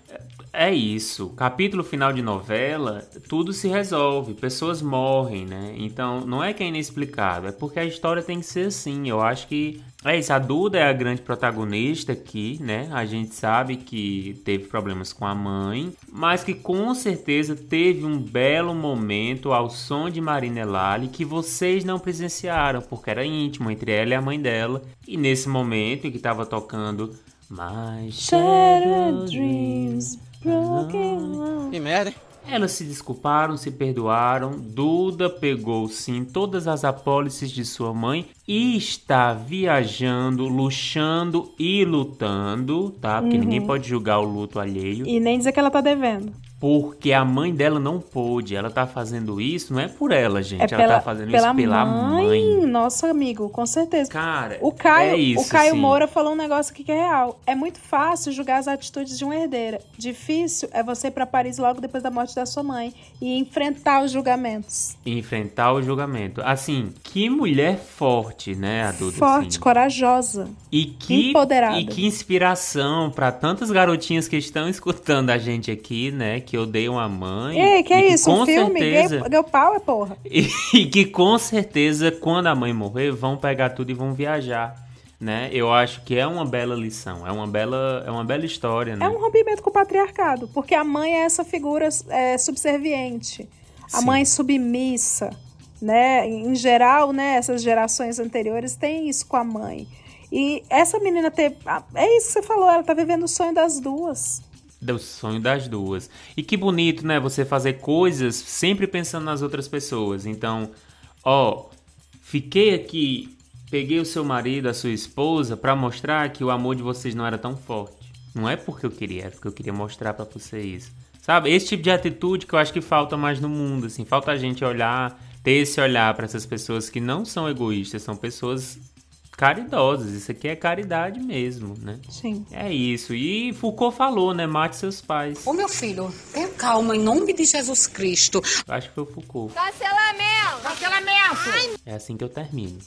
É isso. Capítulo final de novela, tudo se resolve. Pessoas morrem, né? Então, não é que é inexplicável. É porque a história tem que ser assim. Eu acho que é isso. A Duda é a grande protagonista aqui, né? A gente sabe que teve problemas com a mãe, mas que com certeza teve um belo momento ao som de Marina Elali que vocês não presenciaram, porque era íntimo entre ela e a mãe dela. E nesse momento em que estava tocando My Shattered Dreams Broken Que merda, hein? Elas se desculparam, se perdoaram. Duda pegou sim todas as apólices de sua mãe e está viajando, luxando e lutando, tá? Porque Uhum. ninguém pode julgar o luto alheio. E nem dizer que ela tá devendo. Porque a mãe dela não pôde. Ela tá fazendo isso, não é por ela, gente. É ela pela, tá fazendo pela isso pela mãe. mãe. Nosso amigo, com certeza. Cara, O Caio, é isso, o Caio sim. Moura falou um negócio aqui que é real. É muito fácil julgar as atitudes de uma herdeira. Difícil é você ir pra Paris logo depois da morte da sua mãe e enfrentar os julgamentos. Enfrentar o julgamento. Assim, que mulher forte, né, a Duda? Forte, assim. corajosa. E que, Empoderada. E que inspiração pra tantas garotinhas que estão escutando a gente aqui, né? Que odeiam a mãe. Ei, que e é isso? Com Um filme? certeza, Gay, gay power, porra. E, [laughs] e que com certeza, quando a mãe morrer, vão pegar tudo e vão viajar. Né? Eu acho que é uma bela lição, é uma bela, é uma bela história, né? É um rompimento com o patriarcado, porque a mãe é essa figura é, subserviente, a Sim. mãe submissa, né? Em geral, né? Essas gerações anteriores têm isso com a mãe. E essa menina ter, é isso que você falou, ela tá vivendo o sonho das duas. Do sonho das duas. E que bonito, né? Você fazer coisas sempre pensando nas outras pessoas. Então, ó, fiquei aqui, peguei o seu marido, a sua esposa, pra mostrar que o amor de vocês não era tão forte. Não é porque eu queria, é porque eu queria mostrar pra você isso. Sabe? Esse tipo de atitude que eu acho que falta mais no mundo, assim. Falta a gente olhar, ter esse olhar pra essas pessoas que não são egoístas, são pessoas caridosas. Isso aqui é caridade mesmo, né? Sim. É isso. E Foucault falou, né? Mate seus pais. Ô meu filho, tenha calma em nome de Jesus Cristo. Acho que foi o Foucault. Cancelamento! Cancelamento! É assim que eu termino.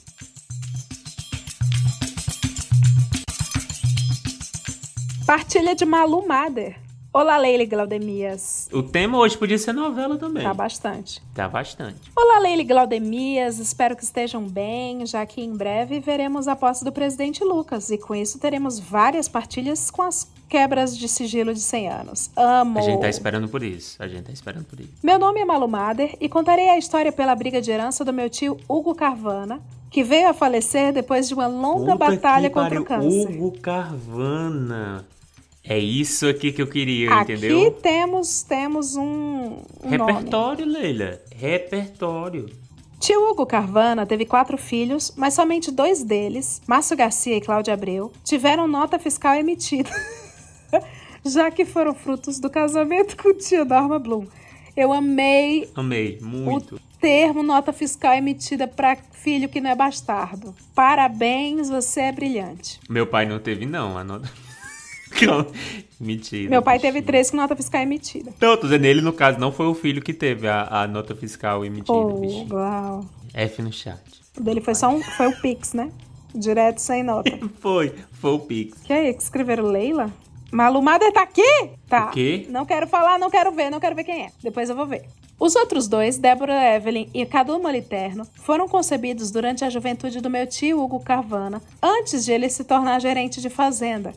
Partilha de Malu Mader. Olá, Leila e Glaudemias. O tema hoje podia ser novela também. Tá bastante. Tá bastante. Olá, Leila Glaudemias. Espero que estejam bem, já que em breve veremos a posse do presidente Lucas. E com isso teremos várias partilhas com as quebras de sigilo de 100 anos. Amo! A gente tá esperando por isso. A gente tá esperando por isso. Meu nome é Malu Mader e contarei a história pela briga de herança do meu tio Hugo Carvana, que veio a falecer depois de uma longa Puta batalha contra o câncer. Hugo Carvana. É isso aqui que eu queria, Aqui entendeu? temos, temos um, um nome. Repertório, Leila. Repertório. Tio Hugo Carvana teve quatro filhos, mas somente dois deles, Márcio Garcia e Cláudia Abreu, tiveram nota fiscal emitida, [laughs] já que foram frutos do casamento com tia Norma Bloom. Eu amei Amei, muito. o termo nota fiscal emitida para filho que não é bastardo. Parabéns, você é brilhante. Meu pai não teve, não. A nota. Mentira. Meu pai teve três com nota fiscal emitida. Não, tô dizendo, ele no caso não foi o filho que teve a, a nota fiscal emitida, Oh. Glau. F no chat. O dele foi só um, foi o Pix, né? Direto sem nota. [laughs] Foi, foi o Pix. Que aí, que escreveram Leila? Malu Mader tá aqui? Tá. O quê? Não quero falar, não quero ver, não quero ver quem é. Depois eu vou ver. Os outros dois, Débora Evelyn e Cadu Moliterno, foram concebidos durante a juventude do meu tio Hugo Carvana, antes de ele se tornar gerente de fazenda.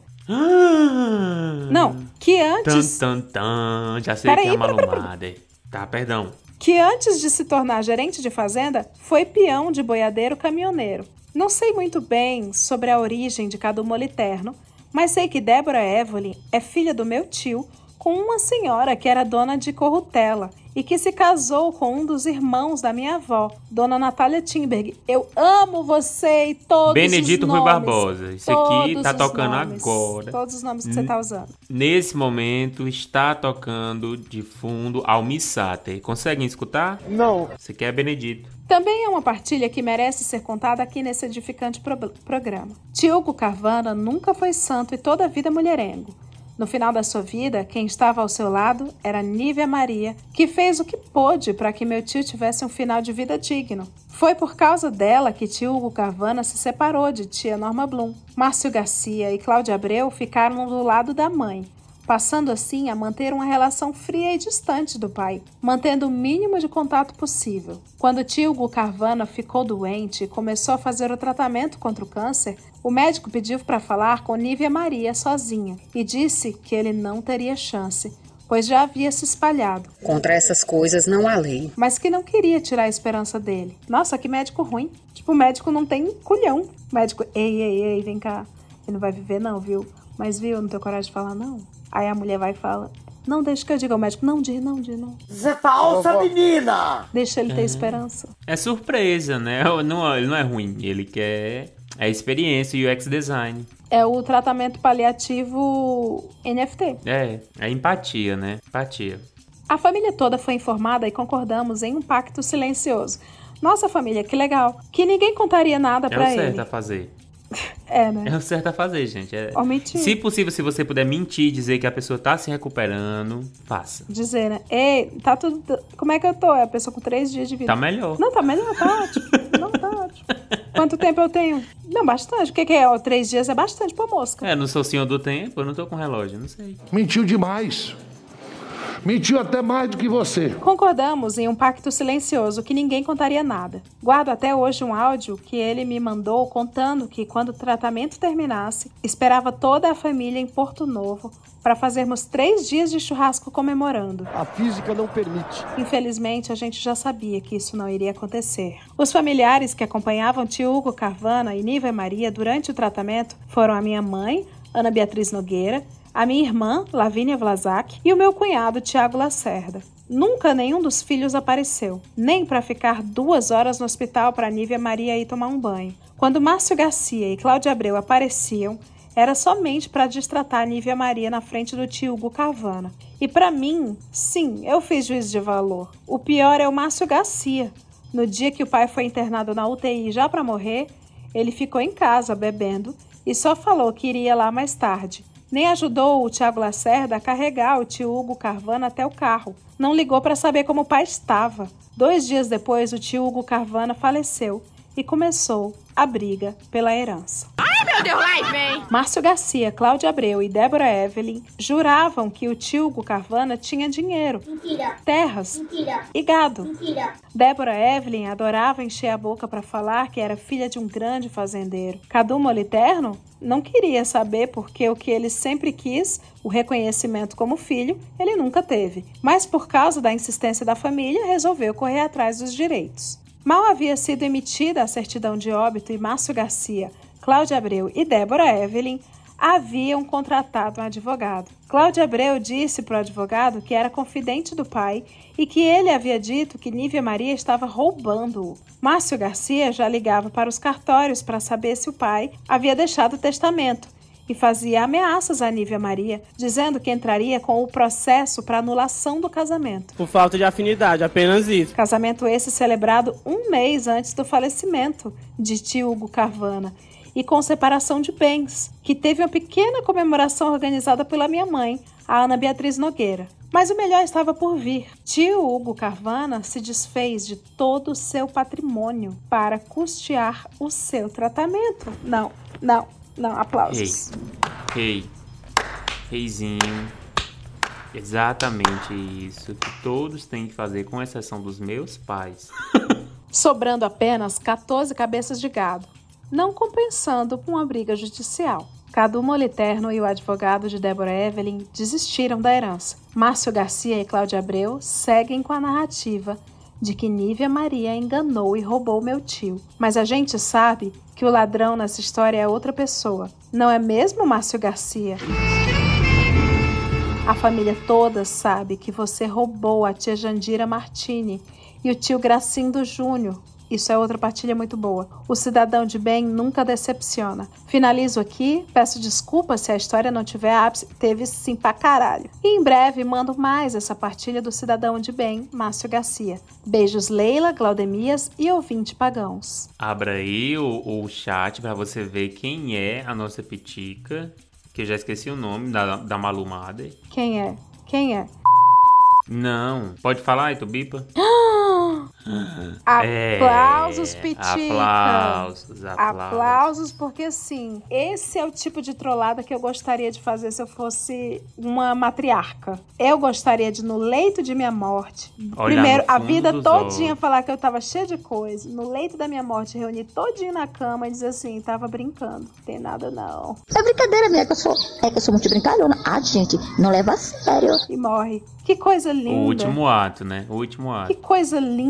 Não, que antes. Tan, tan, tan. Já sei Peraí, que é a pera, pera, malumada. Tá, perdão. que antes de se tornar gerente de fazenda, foi peão de boiadeiro caminhoneiro. Não sei muito bem sobre a origem de Cadu Moliterno, mas sei que Débora Evelyn é filha do meu tio com uma senhora que era dona de Corrutela e que se casou com um dos irmãos da minha avó, Dona Natália Timberg. Eu amo você e todos Benedito os Rui nomes. Barbosa. Isso aqui tá tocando nomes. agora. Todos os nomes que você tá usando. Nesse momento está tocando de fundo Almissater. Conseguem escutar? Não. Você quer Benedito? Também é uma partilha que merece ser contada aqui nesse edificante pro- programa. Tiogo Carvana nunca foi santo e toda a vida mulherengo. No final da sua vida, quem estava ao seu lado era Nívia Maria, que fez o que pôde para que meu tio tivesse um final de vida digno. Foi por causa dela que tio Hugo Carvana se separou de tia Norma Blum. Márcio Garcia e Cláudia Abreu ficaram do lado da mãe, passando assim a manter uma relação fria e distante do pai, mantendo o mínimo de contato possível. Quando tio Hugo Carvana ficou doente e começou a fazer o tratamento contra o câncer, o médico pediu para falar com Nívia Maria sozinha e disse que ele não teria chance, pois já havia se espalhado, Contra essas coisas não há lei. mas que não queria tirar a esperança dele. Nossa, que médico ruim. Tipo, o médico não tem culhão. O médico, ei, ei, ei, vem cá. Ele não vai viver não, viu? Mas viu, não tenho coragem de falar não. Aí a mulher vai e fala, não, deixa que eu diga ao médico, não, diz, não, diz, não. Você falsa, menina! Deixa ele ter Uhum. esperança. É surpresa, né? Não, ele não é ruim. Ele quer a experiência e o UX design. É o tratamento paliativo NFT. É, é empatia, né? Empatia. A família toda foi informada e concordamos em um pacto silencioso. Nossa família, que legal. Que ninguém contaria nada É o pra certo ele. a fazer. É, né? É o certo a fazer, gente. É... Omitir. Se possível, se você puder mentir, dizer que a pessoa tá se recuperando, faça. Dizer, né? Ei, tá tudo. Como é que eu tô? É a pessoa com três dias de vida. Tá melhor. Não, tá melhor, tá ótimo. Não, tá ótimo. Quanto tempo eu tenho? Não, bastante. O que, que é? Ó, três dias é bastante pra mosca. É, não sou senhor do tempo, eu não tô com relógio, não sei. Mentiu demais. Mentiu até mais do que você. Concordamos em um pacto silencioso que ninguém contaria nada. Guardo até hoje um áudio que ele me mandou contando que, quando o tratamento terminasse, esperava toda a família em Porto Novo para fazermos três dias de churrasco comemorando. A física não permite. Infelizmente, a gente já sabia que isso não iria acontecer. Os familiares que acompanhavam tio Hugo Carvana e Niva e Maria durante o tratamento foram a minha mãe, Ana Beatriz Nogueira, a minha irmã, Lavínia Vlasak, e o meu cunhado, Tiago Lacerda. Nunca nenhum dos filhos apareceu, nem para ficar duas horas no hospital para Nívia Maria ir tomar um banho. Quando Márcio Garcia e Cláudia Abreu apareciam, era somente para destratar a Nívia Maria na frente do tio Hugo Carvana. E para mim, sim, eu fiz juízo de valor. O pior é o Márcio Garcia. No dia que o pai foi internado na UTI já para morrer, ele ficou em casa bebendo e só falou que iria lá mais tarde. Nem ajudou o Tiago Lacerda a carregar o tio Hugo Carvana até o carro. Não ligou para saber como o pai estava. Dois dias depois, o tio Hugo Carvana faleceu e começou a briga pela herança. Ai, meu Deus, lá vem! Márcio Garcia, Cláudia Abreu e Débora Evelyn juravam que o tio Hugo Carvana tinha dinheiro, Mentira. terras Mentira. e gado. Mentira. Débora Evelyn adorava encher a boca para falar que era filha de um grande fazendeiro. Cadu Moliterno não queria saber porque o que ele sempre quis, o reconhecimento como filho, ele nunca teve. Mas por causa da insistência da família, resolveu correr atrás dos direitos. Mal havia sido emitida a certidão de óbito e Márcio Garcia, Cláudia Abreu e Débora Evelyn haviam contratado um advogado. Cláudia Abreu disse para o advogado que era confidente do pai e que ele havia dito que Nívia Maria estava roubando-o. Márcio Garcia já ligava para os cartórios para saber se o pai havia deixado o testamento e fazia ameaças a Nívia Maria, dizendo que entraria com o processo para anulação do casamento. Por falta de afinidade, apenas isso. Casamento esse celebrado um mês antes do falecimento de tio Hugo Carvana e com separação de bens, que teve uma pequena comemoração organizada pela minha mãe, a Ana Beatriz Nogueira. Mas o melhor estava por vir. Tio Hugo Carvana se desfez de todo o seu patrimônio para custear o seu tratamento. Não, não, não, aplausos. Rei. Rei. Reizinho. Exatamente isso que todos têm que fazer, com exceção dos meus pais. [laughs] Sobrando apenas 14 cabeças de gado, não compensando uma briga judicial. Cadu Moliterno e o advogado de Débora Evelyn desistiram da herança. Márcio Garcia e Cláudia Abreu seguem com a narrativa de que Nívia Maria enganou e roubou meu tio. Mas a gente sabe que o ladrão nessa história é outra pessoa. Não é mesmo Márcio Garcia? A família toda sabe que você roubou a tia Jandira Martini e o tio Gracindo Júnior. Isso é outra partilha muito boa. O cidadão de bem nunca decepciona. Finalizo aqui, peço desculpas se a história não tiver ápice, teve sim pra caralho. E em breve mando mais essa partilha do cidadão de bem, Márcio Garcia. Beijos Leila, Glaudemias e ouvinte pagãos. Abra aí o, o chat para você ver quem é a nossa pitica, que eu já esqueci o nome da, da malumada. Quem é? Quem é? Não, pode falar, aí tu [gasps] bipa? Aplausos, É, Pitica! Aplausos, aplausos. Aplausos, porque assim, esse é o tipo de trollada que eu gostaria de fazer se eu fosse uma matriarca. Eu gostaria de, no leito de minha morte, Olhar primeiro, a vida todinha olhos. falar que eu tava cheia de coisa, no leito da minha morte, reunir todinho na cama e dizer assim, tava brincando, tem nada não. É brincadeira minha, que eu sou. É que eu sou muito brincalhona. Ah, gente, não leva a sério. E morre. Que coisa linda. O último ato, né? O último ato. Que coisa linda.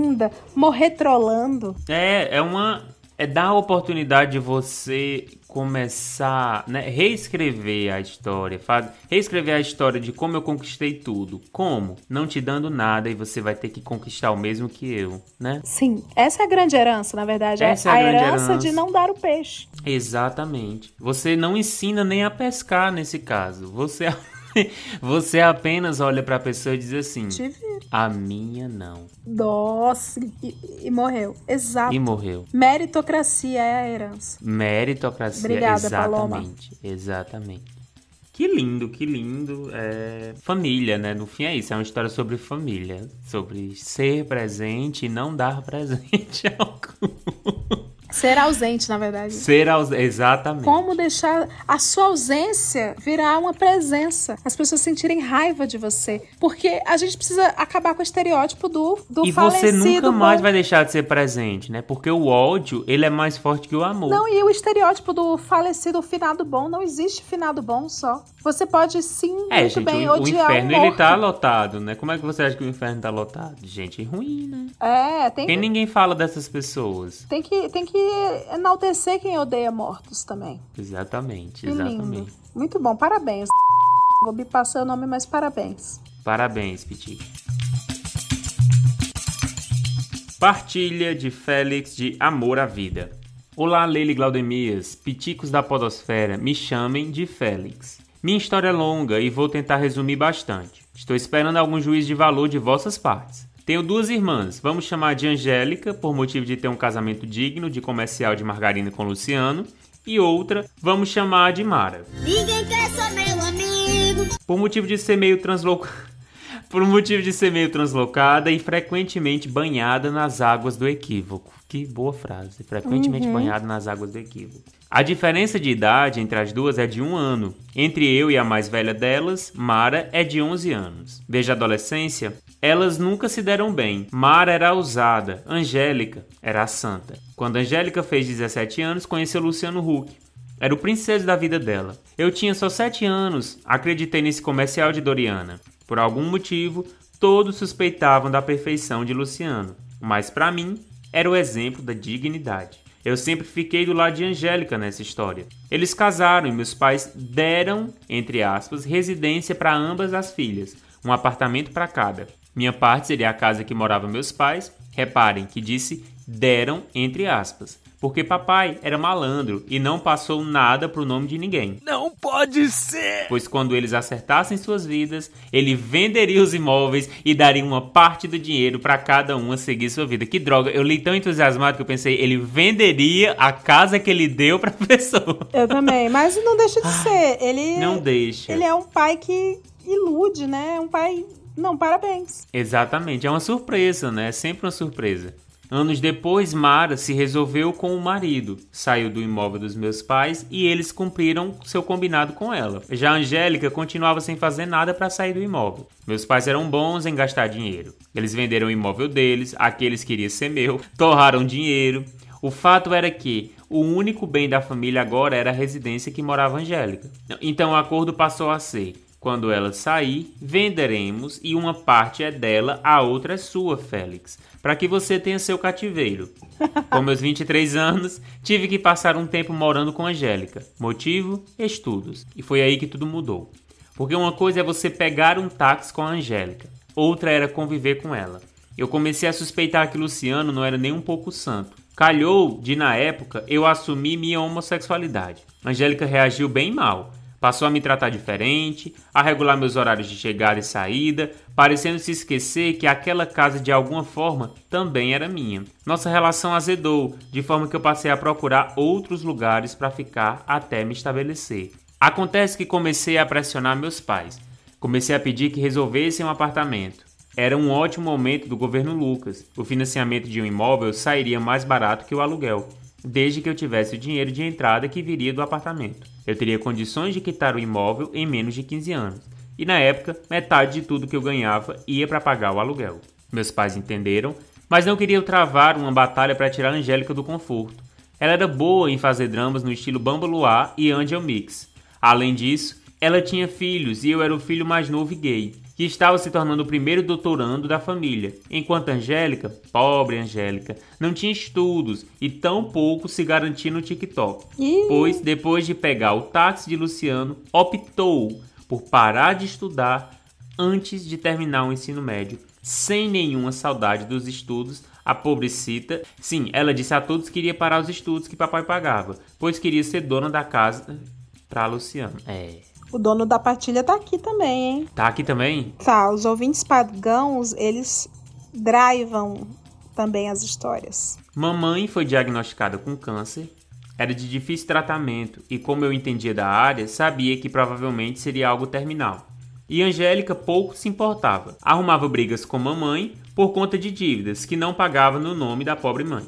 Morrer trolando. É, é uma. É dar a oportunidade de você começar, né? Reescrever a história. Faz, reescrever a história de como eu conquistei tudo. Como? Não te dando nada e você vai ter que conquistar o mesmo que eu, né? Sim, essa é a grande herança, na verdade. Essa é a a herança, herança. de não dar o peixe. Exatamente. Você não ensina nem a pescar nesse caso. Você [laughs] Você apenas olha pra pessoa e diz assim: Te. A minha não. Nossa, e, e morreu. Exato. E morreu. Meritocracia é a herança. Meritocracia, Obrigada, Paloma. exatamente. Exatamente. Que lindo, que lindo. É... Família, né? No fim é isso. É uma história sobre família. Sobre ser presente e não dar presente [laughs] algum. Ser ausente, na verdade. Ser ausente, exatamente. Como deixar a sua ausência virar uma presença. As pessoas sentirem raiva de você. Porque a gente precisa acabar com o estereótipo do, do E falecido. você nunca mais bom. vai deixar de ser presente, né? Porque o ódio, ele é mais forte que o amor. Não, e o estereótipo do falecido, finado bom, não existe finado bom só. Você pode sim, É, muito gente, bem, o, o odiar inferno, um ele tá lotado, né? Como é que você acha que o inferno tá lotado? Gente ruim, né? É, tem, Tem ninguém fala dessas pessoas. tem, que, tem que enaltecer quem odeia mortos também. Exatamente, exatamente. Muito bom, parabéns. Vou me passar o nome, mas parabéns. Parabéns, Piti. Partilha de Félix de Amor à Vida. Olá, Leile Glaudemias, piticos da podosfera, me chamem de Félix. Minha história é longa e vou tentar resumir bastante. Estou esperando algum juízo de valor de vossas partes. Tenho duas irmãs, vamos chamar de Angélica, por motivo de ter um casamento digno de comercial de margarina com Luciano, e outra, vamos chamar de Mara. Ninguém quer ser meu amigo. Por motivo de ser meio translocada. [laughs] Por motivo de ser meio translocada e frequentemente banhada nas águas do equívoco. Que boa frase. Frequentemente Uhum. banhada nas águas do equívoco. A diferença de idade entre as duas é de um ano. Entre eu e a mais velha delas, Mara, é de 11 anos. Desde a adolescência, elas nunca se deram bem. Mara era ousada, Angélica era a santa. Quando Angélica fez 17 anos, conheceu Luciano Huck. Era o princeso da vida dela. Eu tinha só 7 anos, acreditei nesse comercial de Doriana. Por algum motivo, todos suspeitavam da perfeição de Luciano, mas para mim era o exemplo da dignidade. Eu sempre fiquei do lado de Angélica nessa história. Eles casaram e meus pais deram, entre aspas, residência para ambas as filhas, um apartamento para cada. Minha parte seria a casa que moravam meus pais. Reparem que disse deram, entre aspas, porque papai era malandro e não passou nada pro nome de ninguém. Não pode ser! Pois quando eles acertassem suas vidas, ele venderia os imóveis e daria uma parte do dinheiro para cada uma seguir sua vida. Que droga, eu li tão entusiasmado que eu pensei, ele venderia a casa que ele deu pra [laughs] pessoa. Eu também, mas não deixa de ser. Ele, Não deixa. ele é um pai que ilude, né? É um pai. Não, parabéns. Exatamente, é uma surpresa, né? É sempre uma surpresa. Anos depois, Mara se resolveu com o marido, saiu do imóvel dos meus pais e eles cumpriram seu combinado com ela. Já a Angélica continuava sem fazer nada para sair do imóvel. Meus pais eram bons em gastar dinheiro. Eles venderam o imóvel deles, aqueles queriam ser meu, [laughs] torraram dinheiro. O fato era que o único bem da família agora era a residência que morava Angélica. Então o acordo passou a ser: quando ela sair, venderemos e uma parte é dela, a outra é sua, Félix, para que você tenha seu cativeiro. Com meus 23 anos, tive que passar um tempo morando com Angélica. Motivo? Estudos. E foi aí que tudo mudou. Porque uma coisa é você pegar um táxi com a Angélica, outra era conviver com ela. Eu comecei a suspeitar que Luciano não era nem um pouco santo. Calhou de, na época, eu assumir minha homossexualidade. Angélica reagiu bem mal. Passou a me tratar diferente, a regular meus horários de chegada e saída, parecendo se esquecer que aquela casa de alguma forma também era minha. Nossa relação azedou, de forma que eu passei a procurar outros lugares para ficar até me estabelecer. Acontece que comecei a pressionar meus pais. Comecei a pedir que resolvessem um apartamento. Era um ótimo momento do governo Lucas. O financiamento de um imóvel sairia mais barato que o aluguel, desde que eu tivesse o dinheiro de entrada que viria do apartamento. Eu teria condições de quitar o imóvel em menos de 15 anos. E na época, metade de tudo que eu ganhava ia para pagar o aluguel. Meus pais entenderam, mas não queriam travar uma batalha para tirar a Angélica do conforto. Ela era boa em fazer dramas no estilo Bamba Luar e Angel Mix. Além disso, ela tinha filhos e eu era o filho mais novo e gay, que estava se tornando o primeiro doutorando da família, enquanto Angélica, pobre Angélica, não tinha estudos e tão pouco se garantia no TikTok. Pois, depois de pegar o táxi de Luciano, optou por parar de estudar antes de terminar o ensino médio, sem nenhuma saudade dos estudos. A pobrecita, sim, ela disse a todos que iria parar os estudos que papai pagava, pois queria ser dona da casa para Luciano. É. O dono da partilha tá aqui também, hein? Tá aqui também? Tá, os ouvintes pagãos, eles drivam também as histórias. Mamãe foi diagnosticada com câncer, era de difícil tratamento e, como eu entendia da área, sabia que provavelmente seria algo terminal. E Angélica pouco se importava. Arrumava brigas com mamãe por conta de dívidas que não pagava no nome da pobre mãe.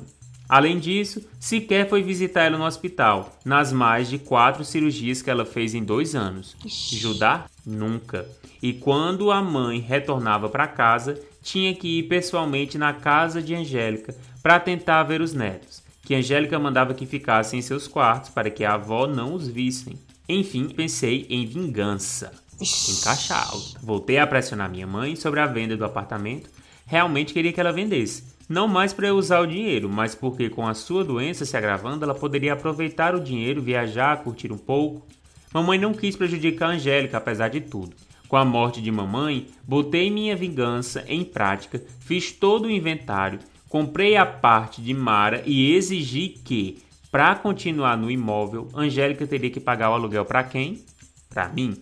Além disso, sequer foi visitar ela no hospital, nas mais de quatro cirurgias que ela fez em dois anos. Judá? Nunca. E quando a mãe retornava para casa, tinha que ir pessoalmente na casa de Angélica para tentar ver os netos, que Angélica mandava que ficassem em seus quartos para que a avó não os vissem. Enfim, pensei em vingança. Em caixa alta. Voltei a pressionar minha mãe sobre a venda do apartamento. Realmente queria que ela vendesse não mais para eu usar o dinheiro, mas porque com a sua doença se agravando, ela poderia aproveitar o dinheiro, viajar, curtir um pouco. Mamãe não quis prejudicar a Angélica, apesar de tudo. Com a morte de mamãe, botei minha vingança em prática, fiz todo o inventário, comprei a parte de Mara e exigi que, para continuar no imóvel, Angélica teria que pagar o aluguel para quem? Para mim.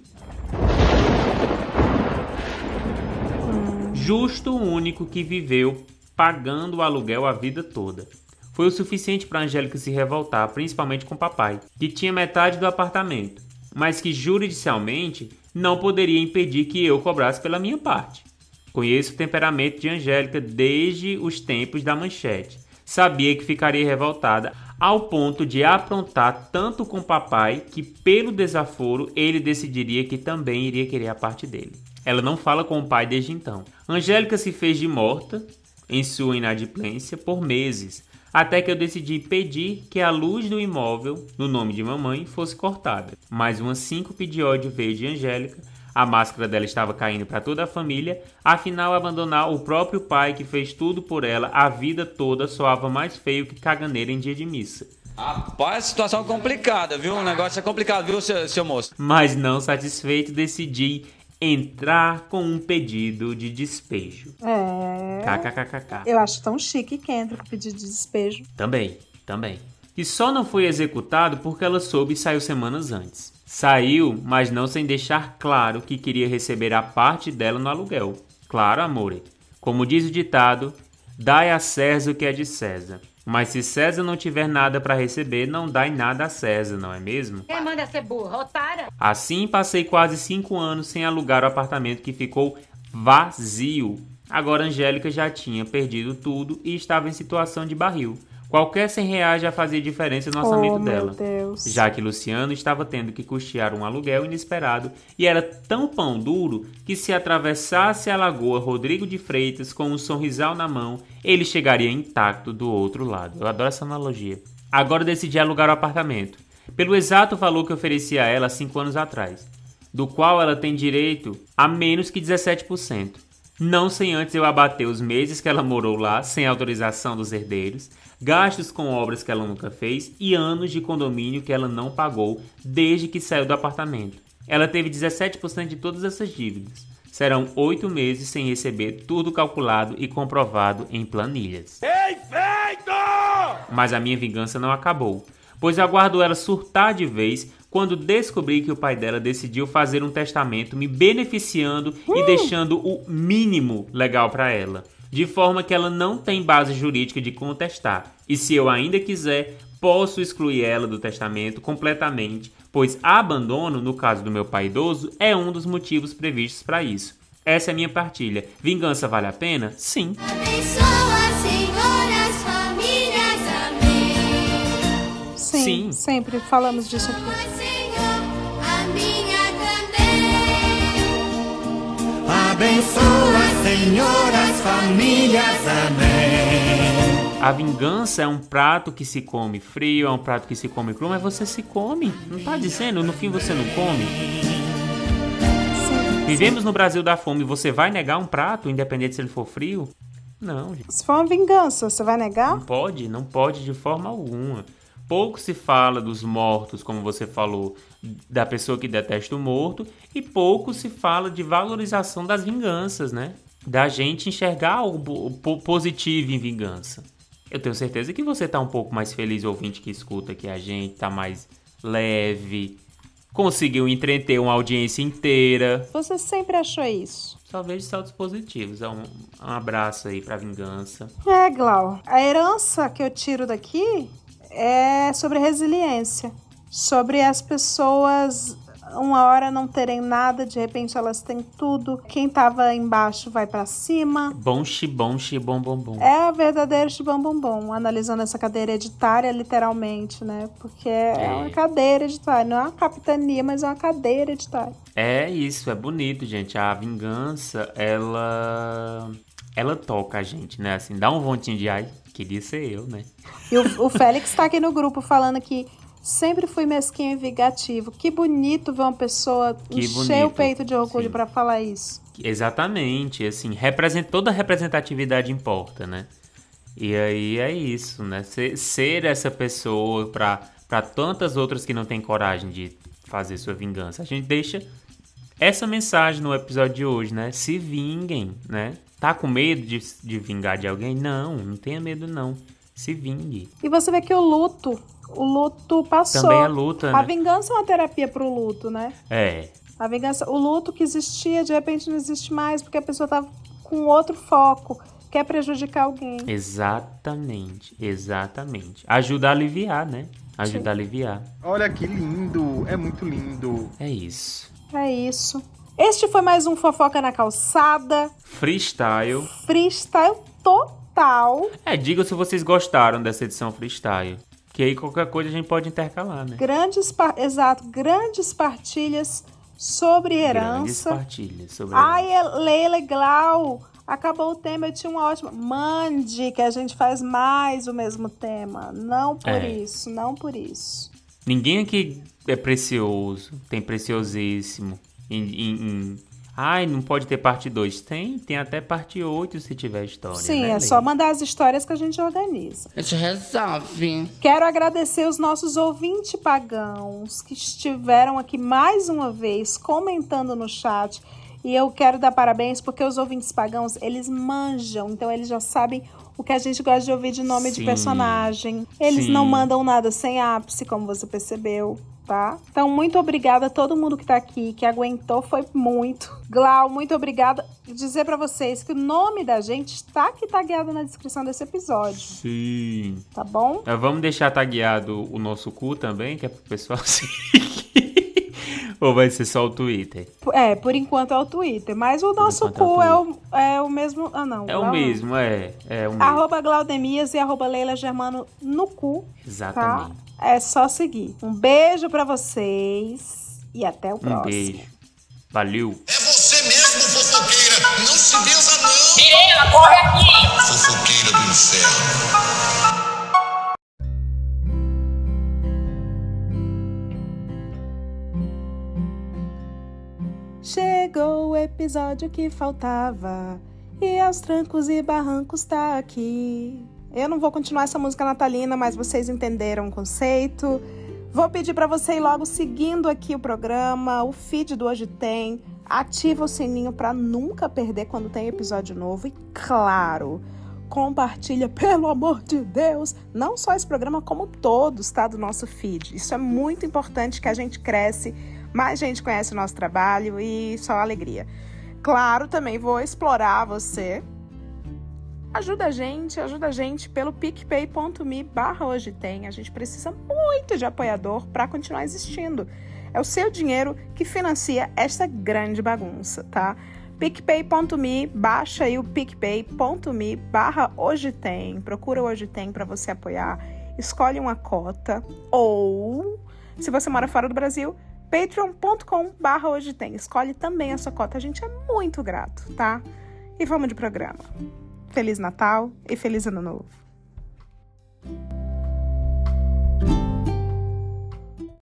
Justo o único que viveu pagando o aluguel a vida toda. Foi o suficiente para Angélica se revoltar, principalmente com papai, que tinha metade do apartamento, mas que juridicialmente não poderia impedir que eu cobrasse pela minha parte. Conheço o temperamento de Angélica desde os tempos da manchete. Sabia que ficaria revoltada ao ponto de aprontar tanto com papai que, pelo desaforo, ele decidiria que também iria querer a parte dele. Ela não fala com o pai desde então. Angélica se fez de morta, em sua inadimplência por meses, até que eu decidi pedir que a luz do imóvel, no nome de mamãe, fosse cortada. Mais uma síncope de ódio veio de Angélica. A máscara dela estava caindo para toda a família. Afinal, abandonar o próprio pai que fez tudo por ela a vida toda soava mais feio que caganeira em dia de missa. Rapaz, situação complicada, viu? O negócio é complicado, viu, seu, seu moço? Mas não satisfeito, decidi entrar com um pedido de despejo. É. KKKKK. Eu acho tão chique que entra com pedido de despejo. Também, também. E só não foi executado porque ela soube e saiu semanas antes. Saiu, mas não sem deixar claro que queria receber a parte dela no aluguel. Claro, amore. Como diz o ditado, dai a César o que é de César. Mas se César não tiver nada para receber, não dá em nada a César, não é mesmo? Quem manda ser burro? Otária! Assim passei quase cinco anos sem alugar o apartamento que ficou vazio. Agora Angélica já tinha perdido tudo e estava em situação de barril. Qualquer 100 reais já fazia diferença no orçamento oh, dela, Deus. já que Luciano estava tendo que custear um aluguel inesperado e era tão pão duro que se atravessasse a lagoa Rodrigo de Freitas com um sorrisal na mão, ele chegaria intacto do outro lado. Eu adoro essa analogia. Agora decidi alugar o apartamento, pelo exato valor que ofereci a ela cinco anos atrás, do qual ela tem direito a menos que 17%. Não sem antes eu abater os meses que ela morou lá sem autorização dos herdeiros, gastos com obras que ela nunca fez e anos de condomínio que ela não pagou desde que saiu do apartamento. Ela teve 17% de todas essas dívidas. Serão oito meses sem receber tudo calculado e comprovado em planilhas. Perfeito! Mas a minha vingança não acabou, pois aguardo ela surtar de vez quando descobri que o pai dela decidiu fazer um testamento me beneficiando uh! e deixando o mínimo legal para ela de forma que ela não tem base jurídica de contestar. E se eu ainda quiser, posso excluir ela do testamento completamente, pois abandono, no caso do meu pai idoso, é um dos motivos previstos para isso. Essa é a minha partilha. Vingança vale a pena? Sim. Sim, Sim. sempre falamos disso aqui. Abençoa, Senhor, as famílias. Amém. A vingança é um prato que se come frio, é um prato que se come cru, mas você se come. Não tá dizendo? No fim você não come. Vivemos no Brasil da fome. Você vai negar um prato, independente se ele for frio? Não, gente. Se for uma vingança, você vai negar? Não pode, não pode de forma alguma. Pouco se fala dos mortos, como você falou, da pessoa que detesta o morto, e pouco se fala de valorização das vinganças, né? Da gente enxergar o positivo em vingança. Eu tenho certeza que você tá um pouco mais feliz, ouvinte que escuta aqui a gente, tá mais leve, Conseguiu entreter uma audiência inteira. Você sempre achou isso? Só vejo saltos positivos. Um, um abraço aí pra vingança. É, Glau. A herança que eu tiro daqui é sobre resiliência. Sobre as pessoas uma hora não terem nada, de repente elas têm tudo. Quem tava embaixo vai para cima. Bom xibom, xibom, bom, bom. É o verdadeiro xibom, bom, bom. Analisando essa cadeira hereditária, literalmente, né? Porque é, é uma cadeira hereditária. Não é uma capitania, mas é uma cadeira hereditária. É isso, é bonito, gente. A vingança, ela. Ela toca a gente, né? Assim, dá um vontinho de ai, queria ser eu, né? E o, o Félix tá aqui no grupo falando que Sempre fui mesquinho e vingativo. Que bonito ver uma pessoa que encher bonito. o peito de orgulho para falar isso. Exatamente, assim, represent... toda representatividade importa, né? E aí é isso, né? Ser, ser essa pessoa para tantas outras que não têm coragem de fazer sua vingança. A gente deixa essa mensagem no episódio de hoje, né? Se vinguem, né? Tá com medo de, de vingar de alguém? Não, não tenha medo não. Se vingue. E você vê que o luto o luto passou. Também é luta, né? A vingança é uma terapia pro luto, né? É. A vingança, o luto que existia, de repente não existe mais, porque a pessoa tá com outro foco, quer prejudicar alguém. Exatamente, exatamente. Ajuda a aliviar, né? Ajuda Sim. a aliviar. Olha que lindo, é muito lindo. É isso. É isso. Este foi mais um Fofoca na Calçada. Freestyle. Freestyle total. É, diga se vocês gostaram dessa edição freestyle. Que aí qualquer coisa a gente pode intercalar, né? Grandes, par... exato, grandes partilhas sobre herança. Grandes partilhas sobre herança. Ai, Leila Glau, acabou o tema, eu tinha uma ótima. Mande que a gente faz mais o mesmo tema. Não por é. isso, não por isso. Ninguém aqui é precioso, tem preciosíssimo em, em, em Ai, não pode ter parte 2. Tem, tem até parte 8 se tiver história. Sim, né, é só mandar as histórias que a gente organiza. A gente resolve. Quero agradecer os nossos ouvintes pagãos que estiveram aqui mais uma vez comentando no chat. E eu quero dar parabéns porque os ouvintes pagãos, eles manjam, então eles já sabem o que a gente gosta de ouvir de nome Sim. de personagem. Eles Sim. não mandam nada sem ápice, como você percebeu tá? Então, muito obrigada a todo mundo que tá aqui, que aguentou, foi muito. Glau, muito obrigada. Dizer para vocês que o nome da gente está aqui tagueado na descrição desse episódio. Sim. Tá bom? É, vamos deixar tagueado o nosso cu também, que é pro pessoal [laughs] seguir. Ou vai ser só o Twitter? É, por enquanto é o Twitter. Mas o nosso cu é o, é, o, é o mesmo. Ah, não. É o mesmo, é. é o mesmo. Arroba Glaudemias e arroba Leila Germano no cu. Tá? Exatamente. Tá? É só seguir. Um beijo para vocês e até o próximo. Um beijo. Valeu. É você mesmo, fofoqueira. Não se benza, não. Mirela, corre aqui. Fofoqueira do inferno. Chegou o episódio que faltava e aos trancos e barrancos tá aqui. Eu não vou continuar essa música natalina, mas vocês entenderam o conceito. Vou pedir para você ir logo seguindo aqui o programa, o feed do Hoje Tem. Ativa o sininho para nunca perder quando tem episódio novo. E claro, compartilha, [laughs] pelo amor de Deus, não só esse programa, como todos, tá? Do nosso feed. Isso é muito importante que a gente cresce, mais gente conhece o nosso trabalho e só alegria. Claro, também vou explorar você Ajuda a gente, ajuda a gente pelo picpay.me barra hoje tem. A gente precisa muito de apoiador para continuar existindo. É o seu dinheiro que financia esta grande bagunça, tá? picpay.me, baixa aí o picpay.me barra hoje tem. Procura hoje tem para você apoiar. Escolhe uma cota ou, se você mora fora do Brasil, patreon.com barra hoje tem. Escolhe também a sua cota. A gente é muito grato, tá? E vamos de programa. Feliz Natal e Feliz Ano Novo!